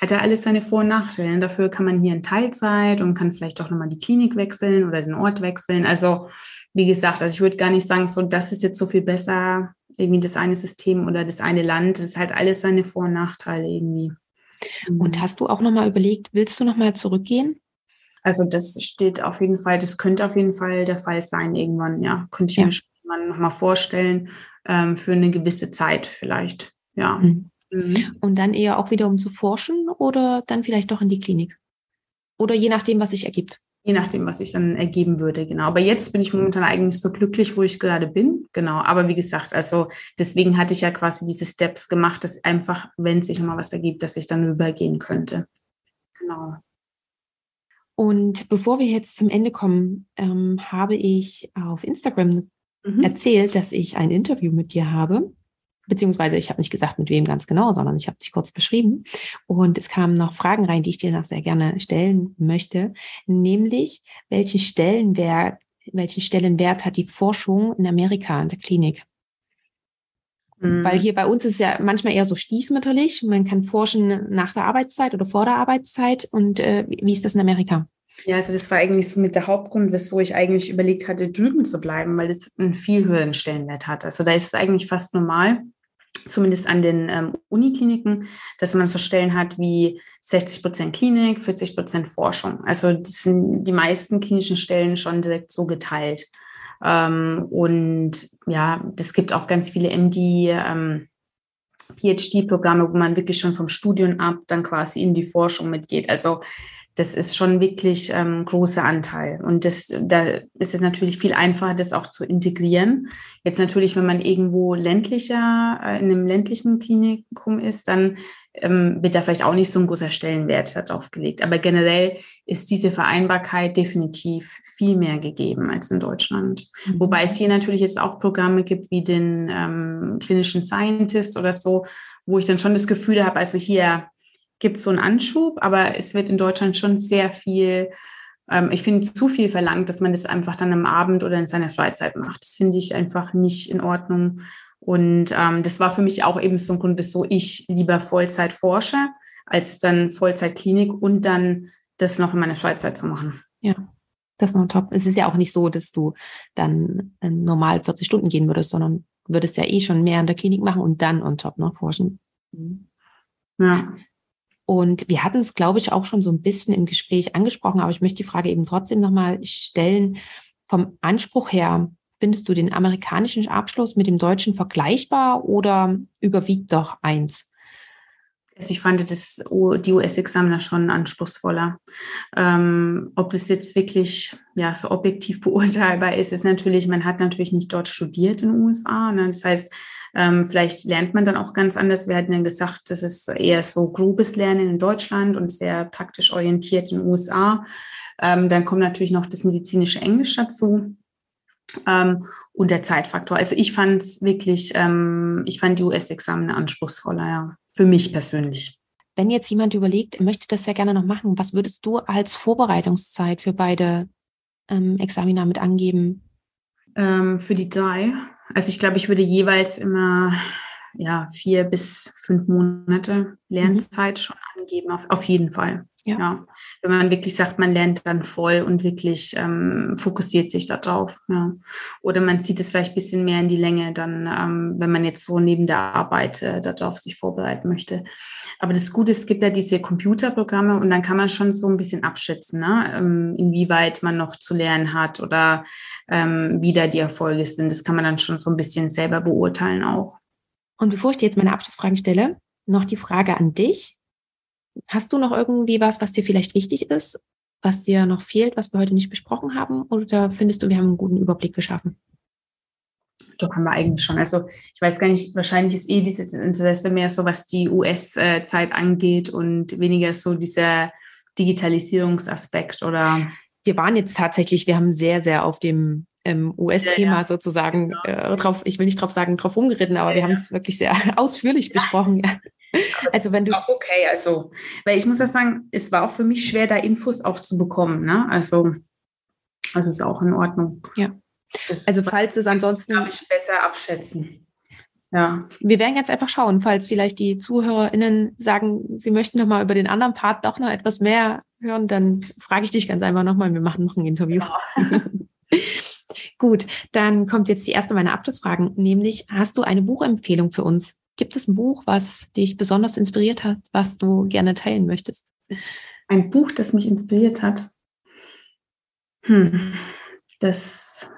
Hat ja alles seine Vor- und Nachteile. Dafür kann man hier in Teilzeit und kann vielleicht auch nochmal die Klinik wechseln oder den Ort wechseln. Also, wie gesagt, also ich würde gar nicht sagen, so, das ist jetzt so viel besser, irgendwie das eine System oder das eine Land. Das ist halt alles seine Vor- und Nachteile irgendwie. Und mhm. hast du auch nochmal überlegt, willst du nochmal zurückgehen? Also das steht auf jeden Fall, das könnte auf jeden Fall der Fall sein irgendwann, ja. Könnte ich ja. mir schon nochmal vorstellen, ähm, für eine gewisse Zeit vielleicht, ja. Mhm. Mhm. Und dann eher auch wieder um zu forschen oder dann vielleicht doch in die Klinik? Oder je nachdem, was sich ergibt? Je nachdem, was sich dann ergeben würde, genau. Aber jetzt bin ich momentan eigentlich so glücklich, wo ich gerade bin, genau. Aber wie gesagt, also deswegen hatte ich ja quasi diese Steps gemacht, dass einfach, wenn sich nochmal was ergibt, dass ich dann übergehen könnte. Genau. Und bevor wir jetzt zum Ende kommen, ähm, habe ich auf Instagram mhm. erzählt, dass ich ein Interview mit dir habe. Beziehungsweise ich habe nicht gesagt, mit wem ganz genau, sondern ich habe dich kurz beschrieben. Und es kamen noch Fragen rein, die ich dir noch sehr gerne stellen möchte. Nämlich, welchen Stellenwert, welchen Stellenwert hat die Forschung in Amerika in der Klinik? Mhm. Weil hier bei uns ist ja manchmal eher so stiefmütterlich. Man kann forschen nach der Arbeitszeit oder vor der Arbeitszeit. Und äh, wie ist das in Amerika? Ja, also das war eigentlich so mit der Hauptgrund, wieso ich eigentlich überlegt hatte, drüben zu bleiben, weil es einen viel höheren Stellenwert hat. Also da ist es eigentlich fast normal, zumindest an den ähm, Unikliniken, dass man so Stellen hat wie 60 Prozent Klinik, 40 Prozent Forschung. Also das sind die meisten klinischen Stellen schon direkt so geteilt. Ähm, und ja, das gibt auch ganz viele MD, ähm, PhD-Programme, wo man wirklich schon vom Studium ab dann quasi in die Forschung mitgeht. Also das ist schon wirklich ähm, großer Anteil. Und das, da ist es natürlich viel einfacher, das auch zu integrieren. Jetzt natürlich, wenn man irgendwo ländlicher, äh, in einem ländlichen Klinikum ist, dann ähm, wird da vielleicht auch nicht so ein großer Stellenwert darauf gelegt. Aber generell ist diese Vereinbarkeit definitiv viel mehr gegeben als in Deutschland. Mhm. Wobei es hier natürlich jetzt auch Programme gibt wie den ähm, klinischen Scientist oder so, wo ich dann schon das Gefühl habe, also hier gibt es so einen Anschub, aber es wird in Deutschland schon sehr viel, ähm, ich finde, zu viel verlangt, dass man das einfach dann am Abend oder in seiner Freizeit macht. Das finde ich einfach nicht in Ordnung. Und ähm, das war für mich auch eben so ein Grund, wieso ich lieber Vollzeit forsche, als dann Vollzeit-Klinik und dann das noch in meiner Freizeit zu machen. Ja, das ist noch top. Es ist ja auch nicht so, dass du dann äh, normal 40 Stunden gehen würdest, sondern würdest ja eh schon mehr in der Klinik machen und dann on top noch forschen. Ja. Und wir hatten es, glaube ich, auch schon so ein bisschen im Gespräch angesprochen, aber ich möchte die Frage eben trotzdem nochmal stellen. Vom Anspruch her, findest du den amerikanischen Abschluss mit dem deutschen vergleichbar oder überwiegt doch eins? Also ich fand das, die US-Examiner schon anspruchsvoller. Ähm, ob das jetzt wirklich ja, so objektiv beurteilbar ist, ist natürlich, man hat natürlich nicht dort studiert in den USA. Ne? Das heißt, ähm, vielleicht lernt man dann auch ganz anders. Wir hatten ja gesagt, das ist eher so grobes Lernen in Deutschland und sehr praktisch orientiert in den USA. Ähm, dann kommt natürlich noch das medizinische Englisch dazu. Ähm, und der Zeitfaktor. Also ich fand es wirklich, ähm, ich fand die US-Examen anspruchsvoller, ja, für mich persönlich. Wenn jetzt jemand überlegt, möchte das ja gerne noch machen, was würdest du als Vorbereitungszeit für beide ähm, Examina mit angeben? Ähm, für die drei also ich glaube, ich würde jeweils immer ja, vier bis fünf Monate Lernzeit mhm. schon geben, auf, auf jeden Fall. Ja. ja. Wenn man wirklich sagt, man lernt dann voll und wirklich ähm, fokussiert sich darauf. Ja. Oder man zieht es vielleicht ein bisschen mehr in die Länge, dann, ähm, wenn man jetzt so neben der Arbeit äh, darauf sich vorbereiten möchte. Aber das Gute ist, es gibt ja diese Computerprogramme und dann kann man schon so ein bisschen abschätzen, ne? Ähm, inwieweit man noch zu lernen hat oder ähm, wie da die Erfolge sind. Das kann man dann schon so ein bisschen selber beurteilen auch. Und bevor ich dir jetzt meine Abschlussfragen stelle, noch die Frage an dich. Hast du noch irgendwie was, was dir vielleicht wichtig ist, was dir noch fehlt, was wir heute nicht besprochen haben? Oder findest du, wir haben einen guten Überblick geschaffen? Doch, haben wir eigentlich schon. Also ich weiß gar nicht, wahrscheinlich ist eh dieses Interesse mehr so, was die US-Zeit angeht und weniger so dieser Digitalisierungsaspekt oder. Wir waren jetzt tatsächlich, wir haben sehr, sehr auf dem ähm, US-Thema ja, ja. sozusagen äh, drauf, ich will nicht drauf sagen, drauf umgeritten, aber ja, wir haben es wirklich sehr ausführlich besprochen. also wenn du auch okay, also weil ich muss ja sagen, es war auch für mich schwer, da Infos auch zu bekommen, ne? Also also ist auch in Ordnung. Ja. Das also falls es ansonsten kann ich besser abschätzen. Ja. Wir werden jetzt einfach schauen, falls vielleicht die ZuhörerInnen sagen, sie möchten noch mal über den anderen Part doch noch etwas mehr hören, dann frage ich dich ganz einfach nochmal, wir machen noch ein Interview. Genau. Gut, dann kommt jetzt die erste meiner Abschlussfragen, nämlich hast du eine Buchempfehlung für uns? Gibt es ein Buch, was dich besonders inspiriert hat, was du gerne teilen möchtest? Ein Buch, das mich inspiriert hat. Hm, das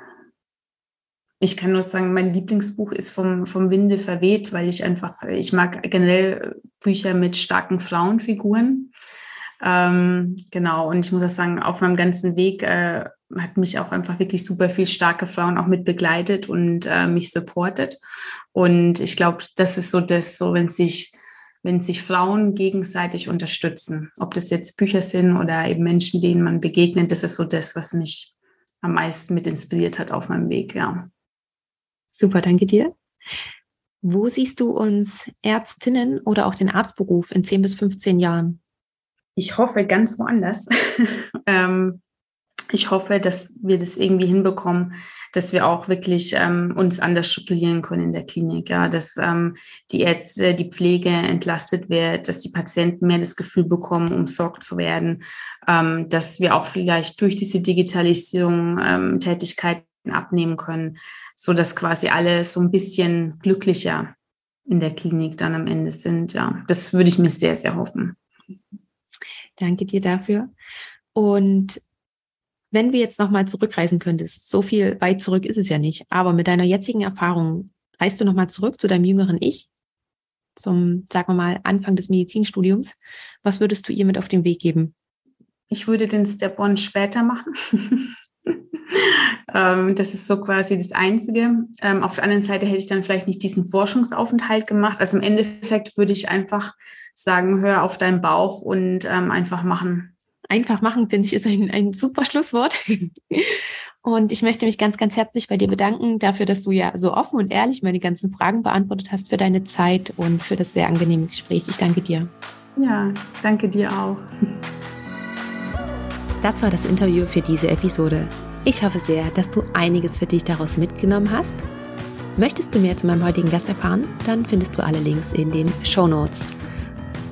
ich kann nur sagen, mein Lieblingsbuch ist vom, vom Winde verweht, weil ich einfach, ich mag generell Bücher mit starken Frauenfiguren. Ähm, genau, und ich muss auch sagen, auf meinem ganzen Weg äh, hat mich auch einfach wirklich super viel starke Frauen auch mit begleitet und äh, mich supportet. Und ich glaube, das ist so das, so wenn sich, wenn sich Frauen gegenseitig unterstützen, ob das jetzt Bücher sind oder eben Menschen, denen man begegnet, das ist so das, was mich am meisten mit inspiriert hat auf meinem Weg, ja. Super, danke dir. Wo siehst du uns Ärztinnen oder auch den Arztberuf in 10 bis 15 Jahren? Ich hoffe ganz woanders. ähm, ich hoffe, dass wir das irgendwie hinbekommen, dass wir auch wirklich ähm, uns anders strukturieren können in der Klinik, ja, dass ähm, die Ärzte, die Pflege entlastet wird, dass die Patienten mehr das Gefühl bekommen, umsorgt zu werden, ähm, dass wir auch vielleicht durch diese Digitalisierung ähm, Tätigkeiten abnehmen können, so dass quasi alle so ein bisschen glücklicher in der Klinik dann am Ende sind. Ja, das würde ich mir sehr, sehr hoffen. Danke dir dafür. Und wenn wir jetzt nochmal zurückreisen könntest, so viel weit zurück ist es ja nicht, aber mit deiner jetzigen Erfahrung, reist du nochmal zurück zu deinem jüngeren Ich, zum, sagen wir mal, Anfang des Medizinstudiums. Was würdest du ihr mit auf den Weg geben? Ich würde den Step One später machen. ähm, das ist so quasi das Einzige. Ähm, auf der anderen Seite hätte ich dann vielleicht nicht diesen Forschungsaufenthalt gemacht. Also im Endeffekt würde ich einfach sagen, hör auf deinen Bauch und ähm, einfach machen einfach machen, finde ich, ist ein, ein super Schlusswort. Und ich möchte mich ganz, ganz herzlich bei dir bedanken dafür, dass du ja so offen und ehrlich meine ganzen Fragen beantwortet hast, für deine Zeit und für das sehr angenehme Gespräch. Ich danke dir. Ja, danke dir auch. Das war das Interview für diese Episode. Ich hoffe sehr, dass du einiges für dich daraus mitgenommen hast. Möchtest du mehr zu meinem heutigen Gast erfahren? Dann findest du alle Links in den Show Notes.